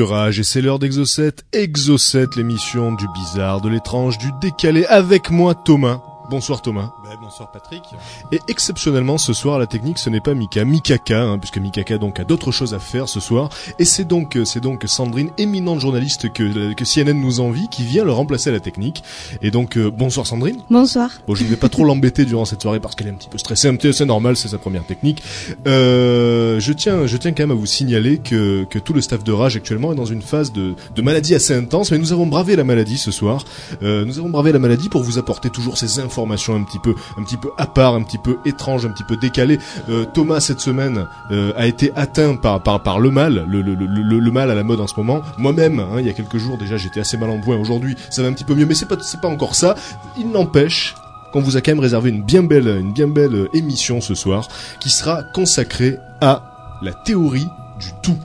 et c'est l'heure d'Exocet. Exocet, l'émission du bizarre, de l'étrange, du décalé. Avec moi, Thomas. Bonsoir Thomas. Bah, bonsoir Patrick. Et exceptionnellement ce soir la technique ce n'est pas Mika, Mikaka, hein, puisque Mikaka donc a d'autres choses à faire ce soir. Et c'est donc euh, c'est donc Sandrine, éminente journaliste que que CNN nous envie, qui vient le remplacer à la technique. Et donc euh, bonsoir Sandrine. Bonsoir. Bon je ne vais pas trop l'embêter durant cette soirée parce qu'elle est un petit peu stressée, un petit c'est normal, c'est sa première technique. Euh, je tiens je tiens quand même à vous signaler que que tout le staff de Rage actuellement est dans une phase de de maladie assez intense, mais nous avons bravé la maladie ce soir. Euh, nous avons bravé la maladie pour vous apporter toujours ces informations un petit peu un petit peu à part, un petit peu étrange, un petit peu décalé. Euh, Thomas cette semaine euh, a été atteint par le mal, le mal à la mode en ce moment. Moi-même, hein, il y a quelques jours déjà, j'étais assez mal en point. Aujourd'hui, ça va un petit peu mieux, mais c'est pas c'est pas encore ça. Il n'empêche qu'on vous a quand même réservé une bien belle une bien belle émission ce soir qui sera consacrée à la théorie du tout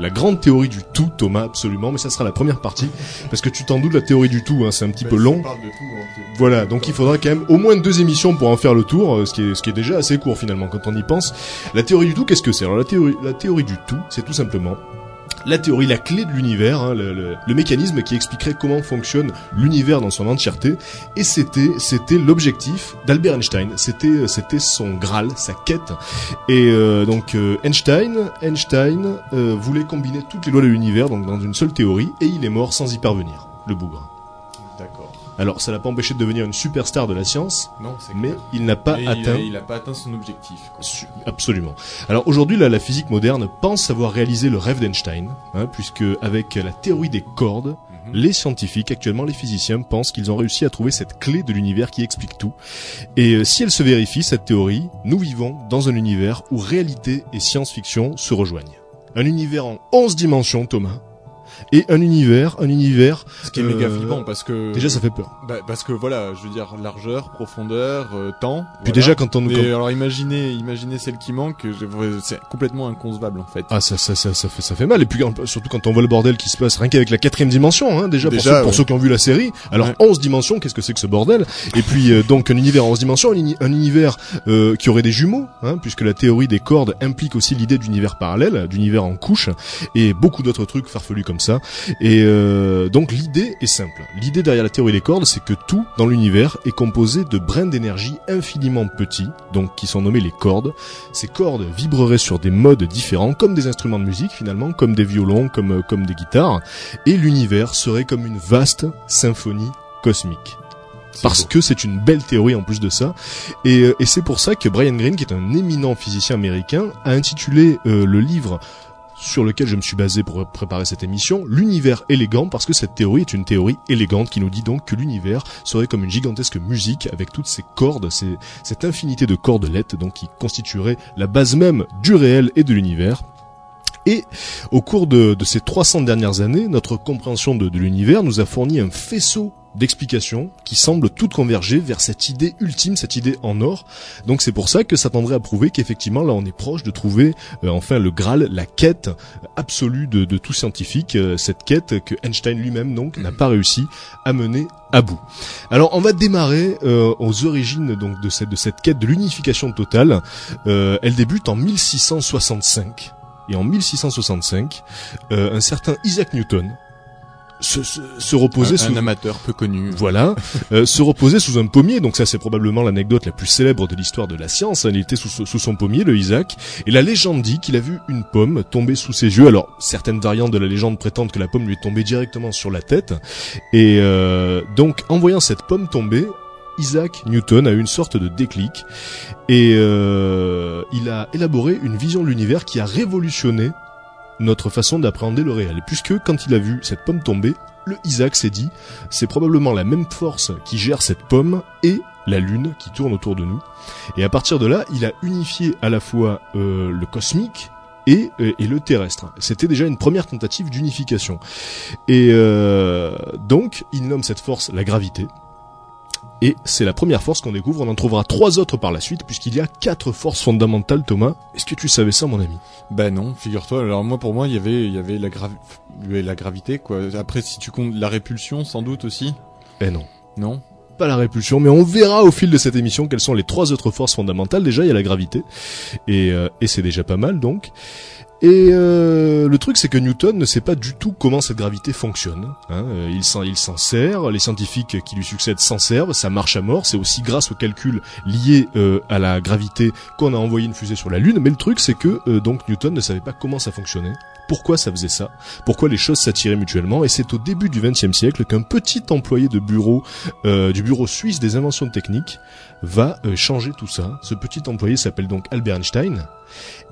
la grande théorie du tout, Thomas, absolument, mais ça sera la première partie, parce que tu t'en doutes, la théorie du tout, hein, c'est un petit Bah, peu long. on parle de tout, hein, Voilà, donc il faudra quand même au moins deux émissions pour en faire le tour, euh, ce qui est, ce qui est déjà assez court finalement quand on y pense. La théorie du tout, qu'est-ce que c'est? Alors la théorie, la théorie du tout, c'est tout simplement la théorie, la clé de l'univers, hein, le, mécanisme qui expliquerait comment fonctionne l'univers dans son entièreté. Et c'était, c'était l'objectif d'Albert Einstein. C'était, c'était son graal, sa quête. Et euh, donc euh, Einstein, Einstein euh, voulait combiner toutes les lois de l'univers donc dans une seule théorie, et il est mort sans y parvenir. Le bougre. Alors, ça l'a pas empêché de devenir une superstar de la science, Non, c'est mais clair. il n'a pas Mais atteint. Il, a pas atteint son objectif. quoi. Absolument. Alors aujourd'hui, là, la physique moderne pense avoir réalisé le rêve d'Einstein, hein, puisque avec la théorie des cordes, Mhm. les scientifiques, actuellement les physiciens, pensent qu'ils ont réussi à trouver cette clé de l'univers qui explique tout. Et euh, si elle se vérifie, cette théorie, nous vivons dans un univers où réalité et science-fiction se rejoignent. Un univers en 11 dimensions, Thomas. Et un univers, un univers, Ce qui est méga euh, flippant parce que déjà ça fait peur. bah, parce que voilà, je veux dire largeur, profondeur, euh, temps. Puis voilà. déjà quand on nous... Et alors imaginez, imaginez celle qui manque, c'est complètement inconcevable en fait. Ah ça, ça, ça, ça fait ça fait mal et puis surtout quand on voit le bordel qui se passe rien qu'avec la quatrième dimension hein, déjà, pour, ceux, pour ouais. ceux qui ont vu la série alors Ouais. 11 dimensions qu'est-ce que c'est que ce bordel? Et puis euh, donc un univers en 11 dimensions un, uni- un univers euh, qui aurait des jumeaux hein, puisque la théorie des cordes implique aussi l'idée d'univers parallèle d'univers en couches et beaucoup d'autres trucs farfelus comme ça et euh, donc l'idée est simple. L'idée derrière la théorie des cordes c'est que tout dans l'univers est composé de brins d'énergie infiniment petits donc qui sont nommés les cordes. Ces cordes vibreraient sur des modes différents, comme des instruments de musique finalement, comme des violons, comme, euh, comme des guitares, et l'univers serait comme une vaste symphonie cosmique. Parce que c'est une belle théorie en plus de ça, et, euh, et c'est pour ça que Brian Greene, qui est un éminent physicien américain, a intitulé euh, le livre sur lequel je me suis basé pour préparer cette émission, l'univers élégant, parce que cette théorie est une théorie élégante qui nous dit donc que l'univers serait comme une gigantesque musique avec toutes ces cordes, cette infinité de cordelettes donc qui constituerait la base même du réel et de l'univers. Et au cours de, ces 300 dernières années, notre compréhension de l'univers nous a fourni un faisceau d'explications qui semblent toutes converger vers cette idée ultime, cette idée en or. Donc c'est pour ça que ça tendrait à prouver qu'effectivement là on est proche de trouver euh, enfin le Graal, la quête absolue de, de tout scientifique, euh, cette quête que Einstein lui-même donc n'a pas réussi à mener à bout. Alors on va démarrer euh, aux origines donc de cette de cette quête de l'unification totale. Euh, elle débute en 1665 et en 1665 euh, un certain Isaac Newton se, se, se reposait un, sous un amateur peu connu. voilà, euh, se reposait sous un pommier. Donc ça, c'est probablement l'anecdote la plus célèbre de l'histoire de la science. Il était sous, sous son pommier, le Isaac, et la légende dit qu'il a vu une pomme tomber sous ses yeux. Alors certaines variantes de la légende prétendent que la pomme lui est tombée directement sur la tête, et euh, donc en voyant cette pomme tomber. Isaac Newton a eu une sorte de déclic et euh, il a élaboré une vision de l'univers qui a révolutionné notre façon d'appréhender le réel. Puisque quand il a vu cette pomme tomber, le Isaac s'est dit, c'est probablement la même force qui gère cette pomme et la lune qui tourne autour de nous. Et à partir de là, il a unifié à la fois euh, le cosmique et, euh, et le terrestre. C'était déjà une première tentative d'unification. Et euh, donc, il nomme cette force la gravité. Et c'est la première force qu'on découvre. On en trouvera trois autres par la suite, puisqu'il y a quatre forces fondamentales, Thomas. Est-ce que tu savais ça, mon ami? Bah non, figure-toi. Alors moi, pour moi, il y avait, il y avait la, gravi- la gravité, quoi. Après, si tu comptes la répulsion, sans doute aussi. Eh non. Non. pas la répulsion, mais on verra au fil de cette émission quelles sont les trois autres forces fondamentales. Déjà, il y a la gravité, et, euh, et c'est déjà pas mal donc. Et euh, le truc, c'est que Newton ne sait pas du tout comment cette gravité fonctionne. Hein. Euh, Il s'en sert, les scientifiques qui lui succèdent s'en servent, ça marche à mort. C'est aussi grâce aux calculs liés euh, à la gravité qu'on a envoyé une fusée sur la Lune. Mais le truc, c'est que euh, donc Newton ne savait pas comment ça fonctionnait, pourquoi ça faisait ça, pourquoi les choses s'attiraient mutuellement? Et c'est au début du XXe siècle qu'un petit employé de bureau euh, du bureau suisse des inventions techniques va euh, changer tout ça. Ce petit employé s'appelle donc Albert Einstein.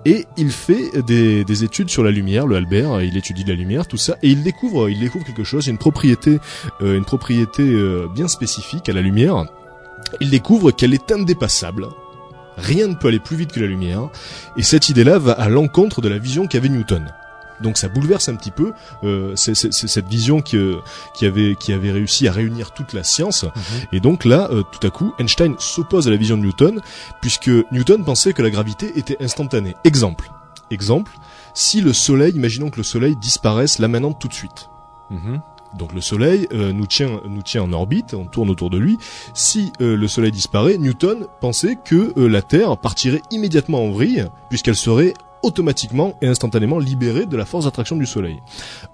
Et il fait des, des études sur la lumière, le Albert, il étudie la lumière, tout ça, et il découvre, il découvre quelque chose, une propriété, euh, une propriété euh, bien spécifique à la lumière. Il découvre qu'elle est indépassable. Rien ne peut aller plus vite que la lumière, et cette idée-là va à l'encontre de la vision qu'avait Newton. Donc ça bouleverse un petit peu euh, c'est- cette vision qui, euh, qui avait qui avait réussi à réunir toute la science. Et donc là, euh, tout à coup, Einstein s'oppose à la vision de Newton, puisque Newton pensait que la gravité était instantanée. Exemple. Exemple. Si le Soleil, imaginons que le Soleil disparaisse là maintenant tout de suite. Mhm. Donc le Soleil euh, nous tient nous tient en orbite, on tourne autour de lui. Si euh, le Soleil disparaît, Newton pensait que euh, la Terre partirait immédiatement en vrille, puisqu'elle serait automatiquement et instantanément libérée de la force d'attraction du Soleil.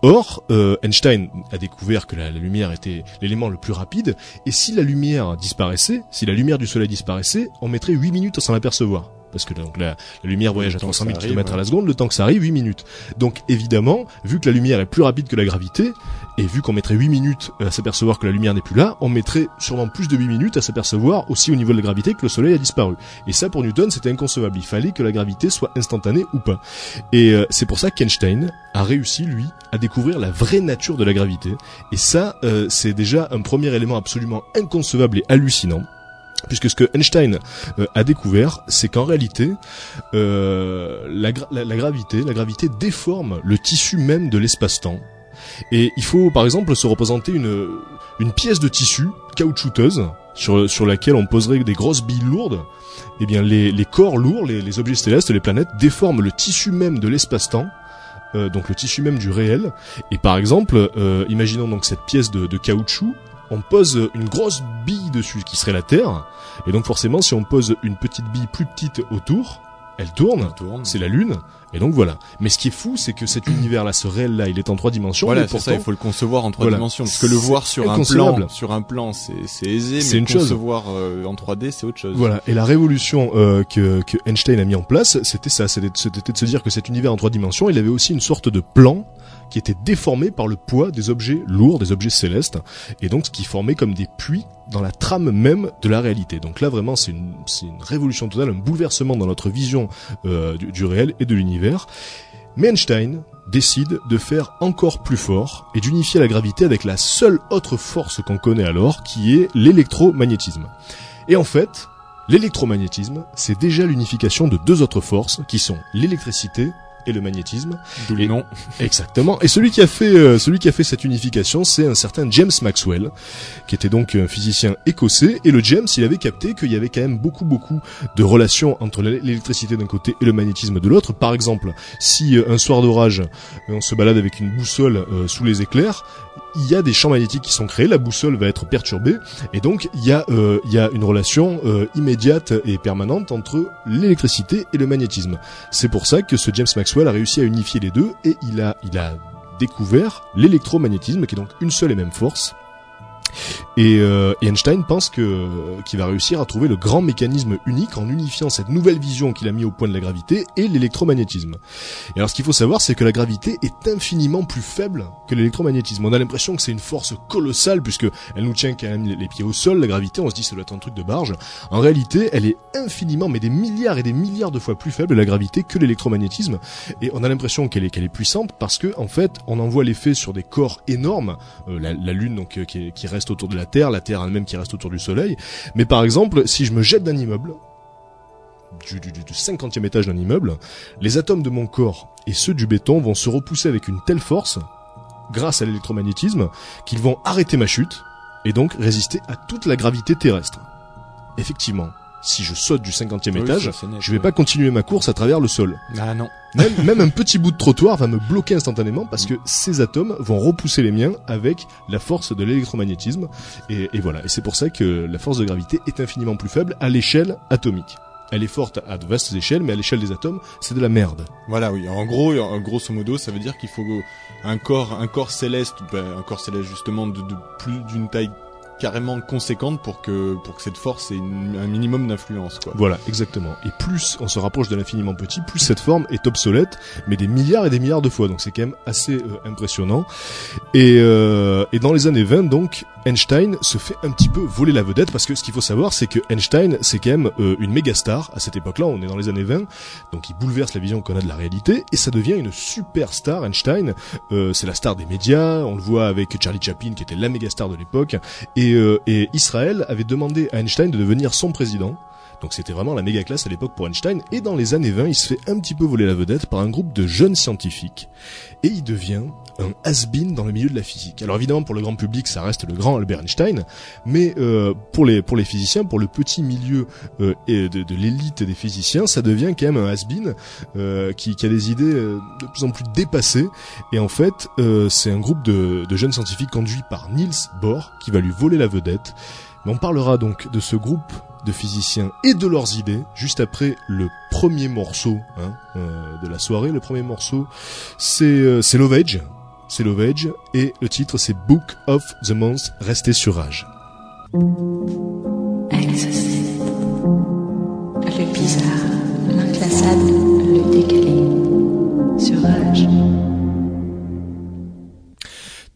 Or, euh, Einstein a découvert que la, la lumière était l'élément le plus rapide, et si la lumière disparaissait, si la lumière du Soleil disparaissait, on mettrait 8 minutes sans l'apercevoir. Parce que donc la, la lumière voyage à temps que 300 000 ça arrive, km à la seconde, le temps que ça arrive, 8 minutes. Donc évidemment, vu que la lumière est plus rapide que la gravité, et vu qu'on mettrait 8 minutes à s'apercevoir que la lumière n'est plus là, on mettrait sûrement plus de 8 minutes à s'apercevoir aussi au niveau de la gravité que le soleil a disparu. Et ça pour Newton c'était inconcevable, il fallait que la gravité soit instantanée ou pas. Et euh, c'est pour ça qu'Einstein a réussi lui à découvrir la vraie nature de la gravité. Et ça euh, c'est déjà un premier élément absolument inconcevable et hallucinant. Puisque ce que Einstein euh, a découvert, c'est qu'en réalité, la gravité, la gravité déforme le tissu même de l'espace-temps. Et il faut, par exemple, se représenter une, une pièce de tissu caoutchouteuse sur, sur laquelle on poserait des grosses billes lourdes. Eh bien, les, les corps lourds, les, les objets célestes, les planètes déforment le tissu même de l'espace-temps. euh, donc le tissu même du réel. Et par exemple, euh, imaginons donc cette pièce de, de caoutchouc, on pose une grosse bille dessus qui serait la Terre, et donc forcément si on pose une petite bille plus petite autour, elle tourne, tourne. c'est la Lune, et donc voilà. Mais ce qui est fou, c'est que cet univers-là, ce réel-là, il est en trois dimensions, Voilà, c'est pourtant, ça, il faut le concevoir en trois Voilà. dimensions. Parce que le voir sur un plan, sur un plan, c'est aisé, C'est mais une chose. concevoir euh, en 3D, c'est autre chose. Voilà, et la révolution euh, que, que Einstein a mis en place, c'était ça, c'était de se dire que cet univers en trois dimensions, il avait aussi une sorte de plan qui était déformé par le poids des objets lourds, des objets célestes, et donc qui formait comme des puits dans la trame même de la réalité. Donc là vraiment c'est une, c'est une révolution totale, un bouleversement dans notre vision euh, du, du réel et de l'univers. Mais Einstein décide de faire encore plus fort et d'unifier la gravité avec la seule autre force qu'on connaît alors, qui est l'électromagnétisme. Et en fait, l'électromagnétisme, c'est déjà l'unification de deux autres forces qui sont l'électricité et le magnétisme. D'où le nom. Exactement. Et celui qui a fait euh, celui qui a fait cette unification, c'est un certain James Maxwell, qui était donc un physicien écossais. Et le James, il avait capté qu'il y avait quand même beaucoup beaucoup de relations entre l'é- l'électricité d'un côté et le magnétisme de l'autre. Par exemple, si euh, un soir d'orage, euh, on se balade avec une boussole euh, sous les éclairs, il y a des champs magnétiques qui sont créés, la boussole va être perturbée, et donc il y a, euh, une relation euh, immédiate et permanente entre l'électricité et le magnétisme. C'est pour ça que ce James Maxwell a réussi à unifier les deux, et il a découvert l'électromagnétisme, qui est donc une seule et même force. Et, euh, Einstein pense que qu'il va réussir à trouver le grand mécanisme unique en unifiant cette nouvelle vision qu'il a mis au point de la gravité et l'électromagnétisme. Et alors ce qu'il faut savoir, c'est que la gravité est infiniment plus faible que l'électromagnétisme. On a l'impression que c'est une force colossale puisque elle nous tient quand même les pieds au sol. La gravité, on se dit ça doit être un truc de barge. En réalité, elle est infiniment, mais des milliards et des milliards de fois plus faible la gravité que l'électromagnétisme. Et on a l'impression qu'elle est qu'elle est puissante parce que en fait, on en voit l'effet sur des corps énormes. Euh, la, la Lune donc euh, qui, qui reste autour de la Terre, la Terre elle-même qui reste autour du Soleil. Mais par exemple, si je me jette d'un immeuble du, du, du 50e étage d'un immeuble, les atomes de mon corps et ceux du béton vont se repousser avec une telle force, grâce à l'électromagnétisme, qu'ils vont arrêter ma chute et donc résister à toute la gravité terrestre. Effectivement, si je saute du 50e Oui, étage, ça, net, je vais ouais. pas continuer ma course à travers le sol. Ah non. Même, même un petit bout de trottoir va me bloquer instantanément parce que ces atomes vont repousser les miens avec la force de l'électromagnétisme. Et, et voilà. Et c'est pour ça que la force de gravité est infiniment plus faible à l'échelle atomique. Elle est forte à de vastes échelles, mais à l'échelle des atomes, c'est de la merde. Voilà, oui. En gros, en grosso modo, ça veut dire qu'il faut un corps, un corps céleste, ben, un corps céleste justement de, de plus d'une taille carrément conséquente pour que pour que cette force ait un minimum d'influence, quoi. Voilà, exactement. Et plus on se rapproche de l'infiniment petit, plus cette forme est obsolète, mais des milliards et des milliards de fois. Donc c'est quand même assez euh, impressionnant. Et, euh, et dans les années 20, donc, Einstein se fait un petit peu voler la vedette parce que ce qu'il faut savoir, c'est que Einstein, c'est quand même euh, une méga star à cette époque-là. On est dans les années 20, donc il bouleverse la vision qu'on a de la réalité et ça devient une superstar. Einstein, euh, c'est la star des médias. On le voit avec Charlie Chaplin, qui était la méga star de l'époque. Euh, et Israël avait demandé à Einstein de devenir son président. Donc c'était vraiment la méga classe à l'époque pour Einstein. Et dans les années 20, il se fait un petit peu voler la vedette par un groupe de jeunes scientifiques. Et il devient un has-been dans le milieu de la physique. Alors évidemment pour le grand public ça reste le grand Albert Einstein, mais euh, pour les pour les physiciens, pour le petit milieu euh, et de, de l'élite des physiciens, ça devient quand même un has-been euh, qui, qui a des idées euh, de plus en plus dépassées. Et en fait euh, c'est un groupe de, de jeunes scientifiques conduit par Niels Bohr qui va lui voler la vedette. Mais on parlera donc de ce groupe de physiciens et de leurs idées juste après le premier morceau hein, euh, de la soirée. Le premier morceau, c'est euh, c'est Love Age. C'est Love Age et le titre c'est Book of the Month. Restez sur Rage. Le bizarre, l'inclassable, le décalé. Sur Rage.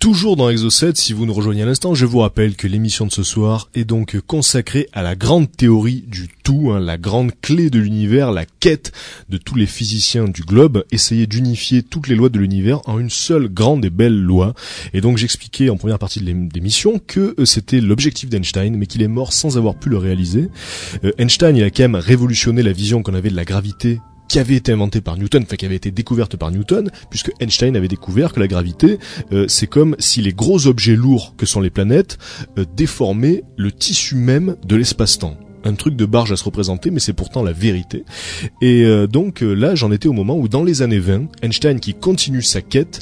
Toujours dans Exo7, si vous nous rejoignez à l'instant, je vous rappelle que l'émission de ce soir est donc consacrée à la grande théorie du tout, hein, la grande clé de l'univers, la quête de tous les physiciens du globe, essayer d'unifier toutes les lois de l'univers en une seule grande et belle loi. Et donc j'expliquais en première partie de l'ém- l'émission que euh, c'était l'objectif d'Einstein, mais qu'il est mort sans avoir pu le réaliser. Euh, Einstein, a quand même révolutionné la vision qu'on avait de la gravité qui avait été inventée par Newton, enfin qui avait été découverte par Newton, puisque Einstein avait découvert que la gravité, euh, c'est comme si les gros objets lourds que sont les planètes euh, déformaient le tissu même de l'espace-temps. Un truc de barge à se représenter, mais c'est pourtant la vérité. Et euh, donc euh, là, j'en étais au moment où, dans les années 20, Einstein, qui continue sa quête,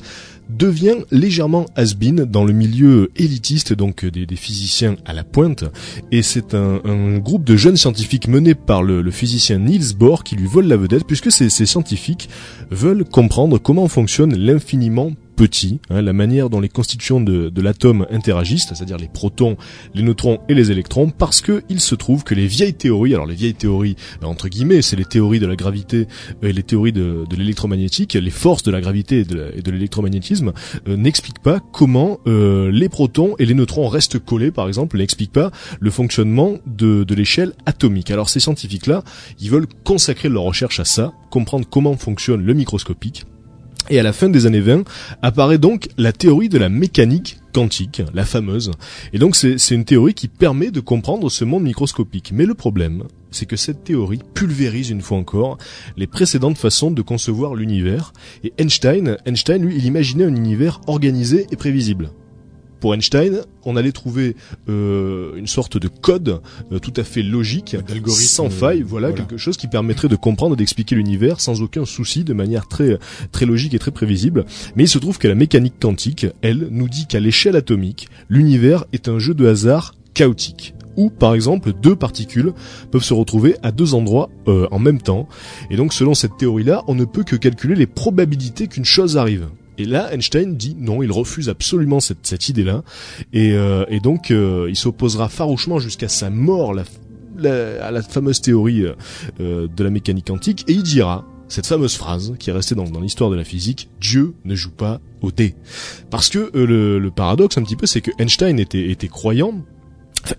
devient légèrement has-been dans le milieu élitiste donc des, physiciens à la pointe. Et c'est un, groupe de jeunes scientifiques mené par le, le physicien Niels Bohr qui lui vole la vedette puisque ces, ces scientifiques veulent comprendre comment fonctionne l'infiniment petit, hein, la manière dont les constitutions de, de l'atome interagissent, c'est-à-dire les protons, les neutrons et les électrons, parce que il se trouve que les vieilles théories, alors les vieilles théories euh, entre guillemets, c'est les théories de la gravité et les théories de, de l'électromagnétique, les forces de la gravité et de, la- et de l'électromagnétisme, euh, n'expliquent pas comment euh, les protons et les neutrons restent collés, par exemple, n'expliquent pas le fonctionnement de, de l'échelle atomique. Alors ces scientifiques-là, ils veulent consacrer leur recherche à ça, comprendre comment fonctionne le microscopique. Et à la fin des années 20, apparaît donc la théorie de la mécanique quantique, la fameuse. Et donc c'est une théorie qui permet de comprendre ce monde microscopique. Mais le problème, c'est que cette théorie pulvérise une fois encore les précédentes façons de concevoir l'univers. Et Einstein, Einstein, lui, il imaginait un univers organisé et prévisible. Pour Einstein, on allait trouver euh, une sorte de code euh, tout à fait logique, D'algorithme, sans faille, euh, voilà, voilà. quelque chose qui permettrait de comprendre et d'expliquer l'univers sans aucun souci, de manière très très logique et très prévisible. Mais il se trouve que la mécanique quantique, elle, nous dit qu'à l'échelle atomique, l'univers est un jeu de hasard chaotique où par exemple deux particules peuvent se retrouver à deux endroits euh, en même temps. Et donc selon cette théorie-là, on ne peut que calculer les probabilités qu'une chose arrive. Et là, Einstein dit non, il refuse absolument cette, cette idée-là. Et, euh, et donc, euh, il s'opposera farouchement jusqu'à sa mort à la fameuse théorie euh, euh, de la mécanique quantique. Et il dira cette fameuse phrase qui est restée dans, l'histoire de la physique, Dieu ne joue pas au dé. Parce que euh, le, le paradoxe un petit peu, c'est que Einstein était, était croyant,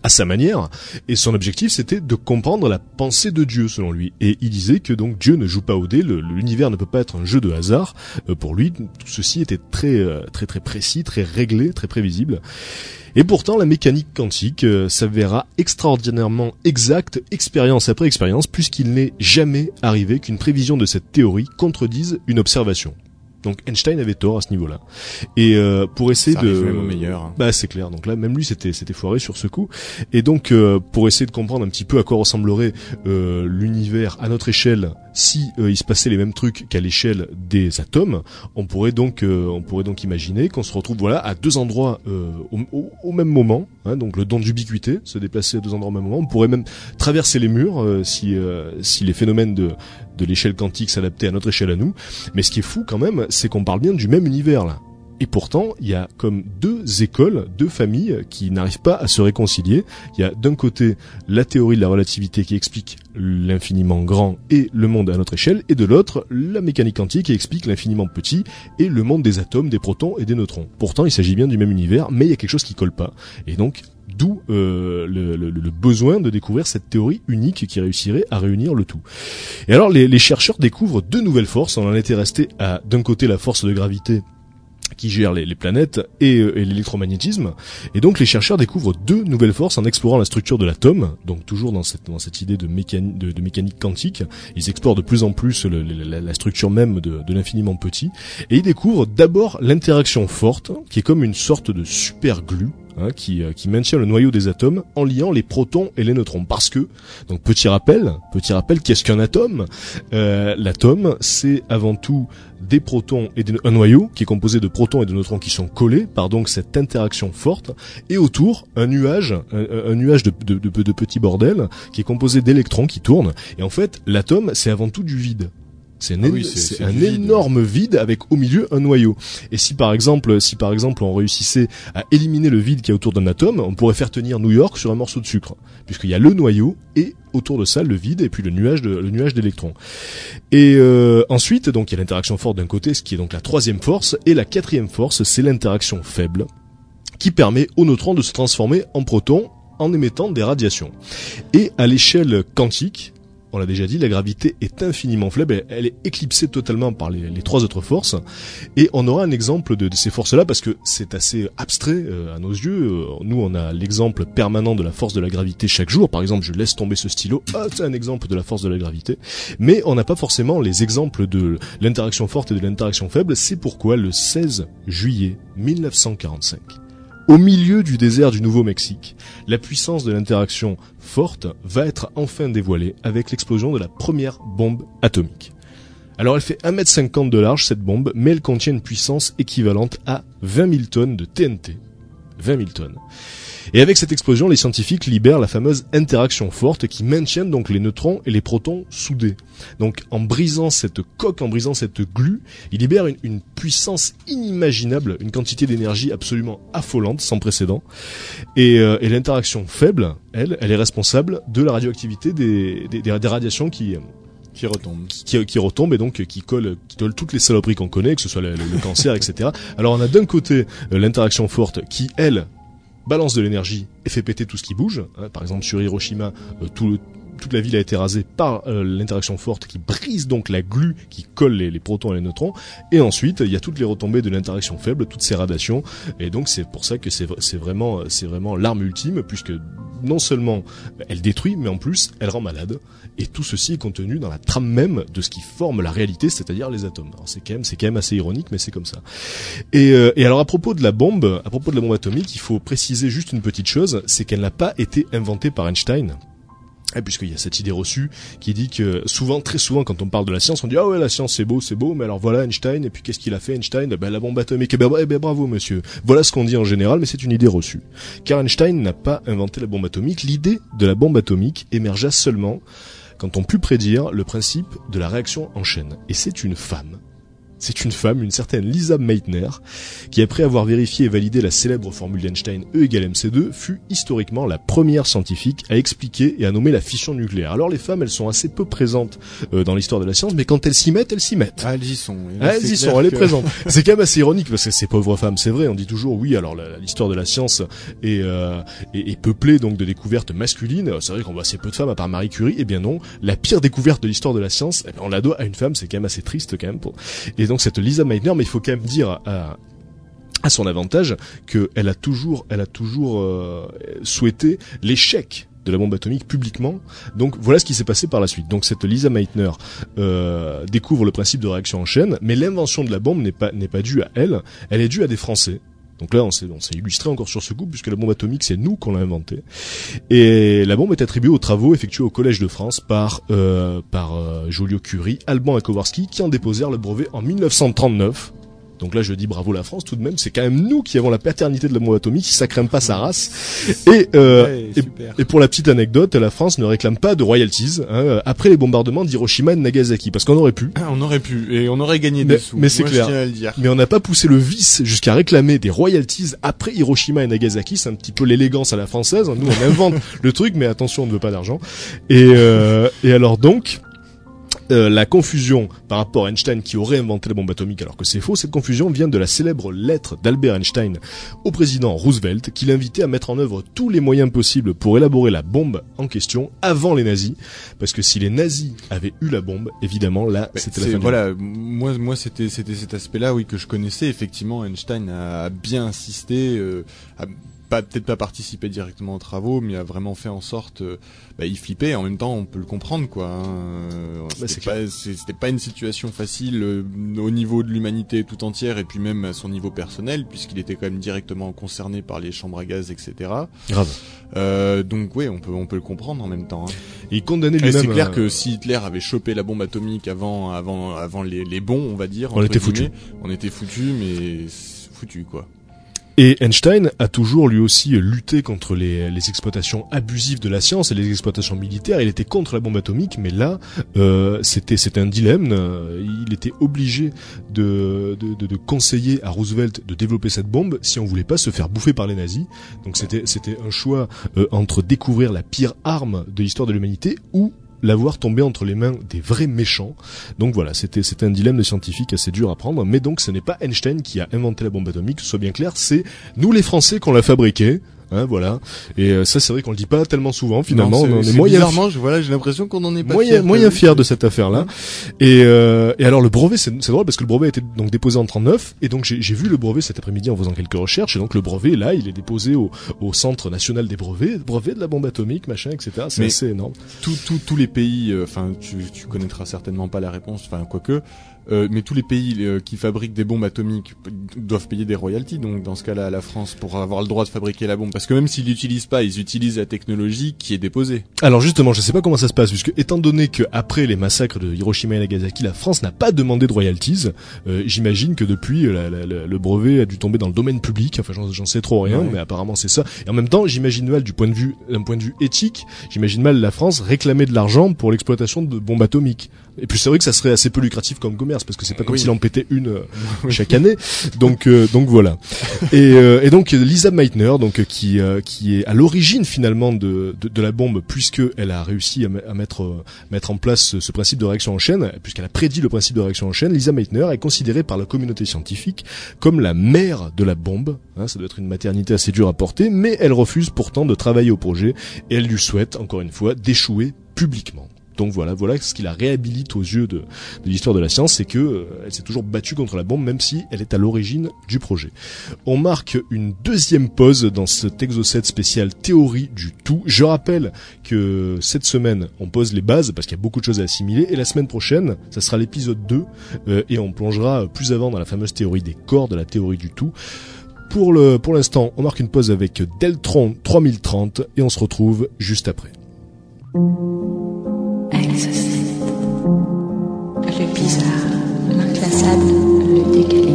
à sa manière, et son objectif c'était de comprendre la pensée de Dieu selon lui. Et il disait que donc Dieu ne joue pas au dé, l'univers ne peut pas être un jeu de hasard. Euh, pour lui, tout ceci était très euh, très très précis, très réglé, très prévisible. Et pourtant, la mécanique quantique euh, s'avérera extraordinairement exacte, expérience après expérience, puisqu'il n'est jamais arrivé qu'une prévision de cette théorie contredise une observation. Donc Einstein avait tort à ce niveau-là. Et euh, pour essayer Ça de, arrive même au meilleur. hein. bah c'est clair. Donc là, même lui, c'était c'était foiré sur ce coup. Et donc euh, pour essayer de comprendre un petit peu à quoi ressemblerait euh, l'univers à notre échelle, si euh, il se passait les mêmes trucs qu'à l'échelle des atomes, on pourrait donc euh, on pourrait donc imaginer qu'on se retrouve voilà à deux endroits euh, au, au- même moment. hein, donc le don d'ubiquité, se déplacer à deux endroits au même moment. On pourrait même traverser les murs euh, si euh, si les phénomènes de de l'échelle quantique s'adaptaient à notre échelle à nous. Mais ce qui est fou quand même, c'est qu'on parle bien du même univers là. Et pourtant, il y a comme deux écoles, deux familles qui n'arrivent pas à se réconcilier. Il y a d'un côté la théorie de la relativité qui explique l'infiniment grand et le monde à notre échelle, et de l'autre la mécanique quantique qui explique l'infiniment petit et le monde des atomes, des protons et des neutrons. Pourtant, il s'agit bien du même univers, mais il y a quelque chose qui colle pas. Et donc, d'où euh, le, besoin de découvrir cette théorie unique qui réussirait à réunir le tout. Et alors, les, chercheurs découvrent deux nouvelles forces. On en était resté à d'un côté la force de gravité qui gère les, planètes et, euh, et l'électromagnétisme. Et donc les chercheurs découvrent deux nouvelles forces en explorant la structure de l'atome, donc toujours dans cette, idée de, mécani- de, de mécanique quantique. Ils explorent de plus en plus la structure même de, de l'infiniment petit. Et ils découvrent d'abord l'interaction forte, qui est comme une sorte de super glue. Hein, qui, euh, qui maintient le noyau des atomes en liant les protons et les neutrons. Parce que, donc petit rappel, petit rappel, qu'est-ce qu'un atome? Euh, L'atome, c'est avant tout des protons et des- un noyau qui est composé de protons et de neutrons qui sont collés par donc cette interaction forte. Et autour un nuage un, nuage de, de petits bordels qui est composé d'électrons qui tournent. Et en fait l'atome c'est avant tout du vide c'est un, Ah oui, un vide. énorme vide avec au milieu un noyau. Et si par exemple, si par exemple on réussissait à éliminer le vide qui est autour d'un atome, on pourrait faire tenir New York sur un morceau de sucre, puisqu'il y a le noyau et autour de ça le vide et puis le nuage de, le nuage d'électrons. Et euh, ensuite, donc il y a l'interaction forte d'un côté, ce qui est donc la troisième force, et la quatrième force, c'est l'interaction faible, qui permet aux neutrons de se transformer en protons en émettant des radiations. Et à l'échelle quantique, on l'a déjà dit, la gravité est infiniment faible, elle- est éclipsée totalement par les, trois autres forces, et on aura un exemple de, de ces forces-là parce que c'est assez abstrait euh, à nos yeux. Euh, Nous, on a l'exemple permanent de la force de la gravité chaque jour. Par exemple, je laisse tomber ce stylo, ah, c'est un exemple de la force de la gravité. Mais on n'a pas forcément les exemples de l'interaction forte et de l'interaction faible. C'est pourquoi le 16 juillet 1945, au milieu du désert du Nouveau-Mexique, la puissance de l'interaction forte va être enfin dévoilée avec l'explosion de la première bombe atomique. Alors elle fait 1m50 de large cette bombe, mais elle contient une puissance équivalente à 20 000 tonnes de TNT. 20 000 tonnes. Et avec cette explosion, les scientifiques libèrent la fameuse interaction forte qui maintient donc les neutrons et les protons soudés. Donc en brisant cette coque, en brisant cette glue, ils libèrent une, une puissance inimaginable, une quantité d'énergie absolument affolante, sans précédent. Et, euh, et l'interaction faible, elle, elle est responsable de la radioactivité des, des, des- radiations qui, Qui retombe. qui, qui retombe et donc qui colle, qui colle toutes les saloperies qu'on connaît, que ce soit le, le- le cancer, etc. Alors on a d'un côté euh, l'interaction forte qui, elle, balance de l'énergie et fait péter tout ce qui bouge. hein. par exemple sur Hiroshima, euh, tout le- toute la ville a été rasée par euh, l'interaction forte qui brise donc la glu qui colle les, protons et les neutrons. Et ensuite, il y a toutes les retombées de l'interaction faible, toutes ces radiations. Et donc c'est pour ça que c'est vraiment c'est vraiment l'arme ultime puisque non seulement elle détruit, mais en plus elle rend malade. Et tout ceci est contenu dans la trame même de ce qui forme la réalité, c'est-à-dire les atomes. Alors c'est quand même, c'est quand même assez ironique, mais c'est comme ça. Et, euh, et alors à propos de la bombe, à propos de la bombe atomique, il faut préciser juste une petite chose, c'est qu'elle n'a pas été inventée par Einstein. Et puisqu'il y a cette idée reçue qui dit que souvent, très souvent, quand on parle de la science, on dit ah ouais la science c'est beau, c'est beau, mais alors voilà Einstein et puis qu'est-ce qu'il a fait Einstein? Ben la bombe atomique. Eh ben, eh ben, bravo monsieur. Voilà ce qu'on dit en général, mais c'est une idée reçue. Car Einstein n'a pas inventé la bombe atomique. L'idée de la bombe atomique émergea seulement quand on put prédire le principe de la réaction en chaîne. Et c'est une femme. C'est une femme, une certaine Lisa Meitner, qui après avoir vérifié et validé la célèbre formule d'Einstein E égale MC2, fut historiquement la première scientifique à expliquer et à nommer la fission nucléaire. Alors les femmes, elles sont assez peu présentes euh, dans l'histoire de la science, mais quand elles s'y mettent, elles s'y mettent. Ah, elles y sont. Ah, elles y sont, elle est que- présente. C'est quand même assez ironique parce que ces pauvres femmes, c'est vrai, on dit toujours oui. Alors l'histoire de la science est, euh, est, est peuplée donc de découvertes masculines. C'est vrai qu'on voit assez peu de femmes à part Marie Curie. Eh bien non, la pire découverte de l'histoire de la science, eh ben, on la doit à une femme. C'est quand même assez triste quand même. Pour... Et donc cette Lisa Meitner, mais il faut quand même dire à, son avantage qu'elle a toujours, elle a toujours euh, souhaité l'échec de la bombe atomique publiquement. Donc voilà ce qui s'est passé par la suite. Donc cette Lisa Meitner euh, découvre le principe de réaction en chaîne, mais l'invention de la bombe n'est pas due à elle, elle est due à des Français. Donc là, on s'est, on s'est illustré encore sur ce coup, puisque la bombe atomique, c'est nous qu'on l'a inventée. Et la bombe est attribuée aux travaux effectués au Collège de France par euh, par euh, Joliot-Curie, Alban et Kowarski, qui en déposèrent le brevet en 1939. Donc là, je dis bravo la France tout de même. C'est quand même nous qui avons la paternité de la bombe atomique. Ça crème pas sa race. Et, euh, Ouais, et, pour la petite anecdote, la France ne réclame pas de royalties hein, après les bombardements d'Hiroshima et de Nagasaki, parce qu'on aurait pu. Ah, on aurait pu et on aurait gagné Mais- des sous. mais c'est clair. Mais on n'a pas poussé le vice jusqu'à réclamer des royalties après Hiroshima et Nagasaki. C'est un petit peu l'élégance à la française. Nous, on invente le truc, mais attention, on ne veut pas d'argent. Et, euh, et alors donc, euh, la confusion par rapport à Einstein qui aurait inventé la bombe atomique alors que c'est faux, cette confusion vient de la célèbre lettre d'Albert Einstein au président Roosevelt qui l'invitait à mettre en œuvre tous les moyens possibles pour élaborer la bombe en question avant les nazis. Parce que si les nazis avaient eu la bombe, évidemment, là, c'était la fin du voilà, moi, moi, c'était, c'était cet aspect-là, oui, que je connaissais. Effectivement, Einstein a bien insisté, euh, a pas peut-être pas participé directement aux travaux, mais a vraiment fait en sorte. euh, bah, il flippait. En même temps, on peut le comprendre, quoi. hein. C'est C'était pas, c'est- c'était pas une situation facile euh, au niveau de l'humanité tout entière, et puis même à son niveau personnel, puisqu'il était quand même directement concerné par les chambres à gaz, etc. Grave. Euh, donc, oui, on peut, on peut le comprendre en même temps. hein. Et il condamnait lui-même. c'est clair euh, que si Hitler avait chopé la bombe atomique avant, avant, avant les, les bons, on va dire, On était foutus. guillemets, On était foutu, mais foutu quoi. Et Einstein a toujours lui aussi lutté contre les, exploitations abusives de la science et les exploitations militaires. Il était contre la bombe atomique, mais là, euh, c'était c'était un dilemme. Il était obligé de, de, de, de conseiller à Roosevelt de développer cette bombe si on voulait pas se faire bouffer par les nazis. Donc c'était c'était un choix euh, entre découvrir la pire arme de l'histoire de l'humanité ou l'avoir tombé entre les mains des vrais méchants. Donc voilà, c'était c'était un dilemme de scientifique assez dur à prendre, mais donc ce n'est pas Einstein qui a inventé la bombe atomique, soit bien clair, c'est nous les Français qu'on l'a fabriquée. Hein, voilà. Et euh, ça, c'est vrai qu'on le dit pas tellement souvent. Finalement, Non, on c'est- est c'est moyen, bizarrement, je, voilà, j'ai l'impression qu'on en est pas moyen, fier, moyen fier de cette affaire-là. Et, euh, et alors le brevet, c'est c'est drôle parce que le brevet a été donc déposé en 39 et donc j'ai j'ai vu le brevet cet après-midi en faisant quelques recherches et donc le brevet là, il est déposé au, au Centre national des brevets, brevet de la bombe atomique, machin, etc. C'est Mais- assez énorme. Tous tous- tous les pays, euh, enfin, tu, tu connaîtras certainement pas la réponse, enfin, quoique, euh, mais tous les pays euh, qui fabriquent des bombes atomiques doivent payer des royalties, donc dans ce cas-là, la France, pour avoir le droit de fabriquer la bombe. Parce que même s'ils l'utilisent pas, ils utilisent la technologie qui est déposée. Alors justement, je sais pas comment ça se passe, puisque étant donné que après les massacres de Hiroshima et Nagasaki, la France n'a pas demandé de royalties, euh, j'imagine que depuis la- la- la- le brevet a dû tomber dans le domaine public. Enfin, j'en j'en sais trop rien, Ouais. mais apparemment c'est ça. Et en même temps, j'imagine mal du point de vue, d'un point de vue éthique, j'imagine mal la France réclamer de l'argent pour l'exploitation de bombes atomiques. Et puis c'est vrai que ça serait assez peu lucratif comme commerce, parce que c'est pas comme Oui. s'il en pétait une euh, chaque année. Donc euh, donc voilà. Et, euh, et donc Lisa Meitner, donc qui euh, qui est à l'origine finalement de, de de la bombe, puisque elle a réussi à, à mettre euh, mettre en place ce, ce principe de réaction en chaîne, puisqu'elle a prédit le principe de réaction en chaîne. Lisa Meitner est considérée par la communauté scientifique comme la mère de la bombe. Hein, ça doit être une maternité assez dure à porter, mais elle refuse pourtant de travailler au projet et elle lui souhaite encore une fois d'échouer publiquement. Donc voilà, voilà ce qui la réhabilite aux yeux de, l'histoire de la science, c'est que euh, elle s'est toujours battue contre la bombe, même si elle est à l'origine du projet. On marque une deuxième pause dans cet exocet spécial théorie du tout. Je rappelle que cette semaine, on pose les bases parce qu'il y a beaucoup de choses à assimiler, et la semaine prochaine, ça sera l'épisode 2, euh, et on plongera plus avant dans la fameuse théorie des corps, de la théorie du tout. Pour le, pour l'instant, on marque une pause avec Deltron 3030, et on se retrouve juste après. Bizarre, l'inclassable, le décalé.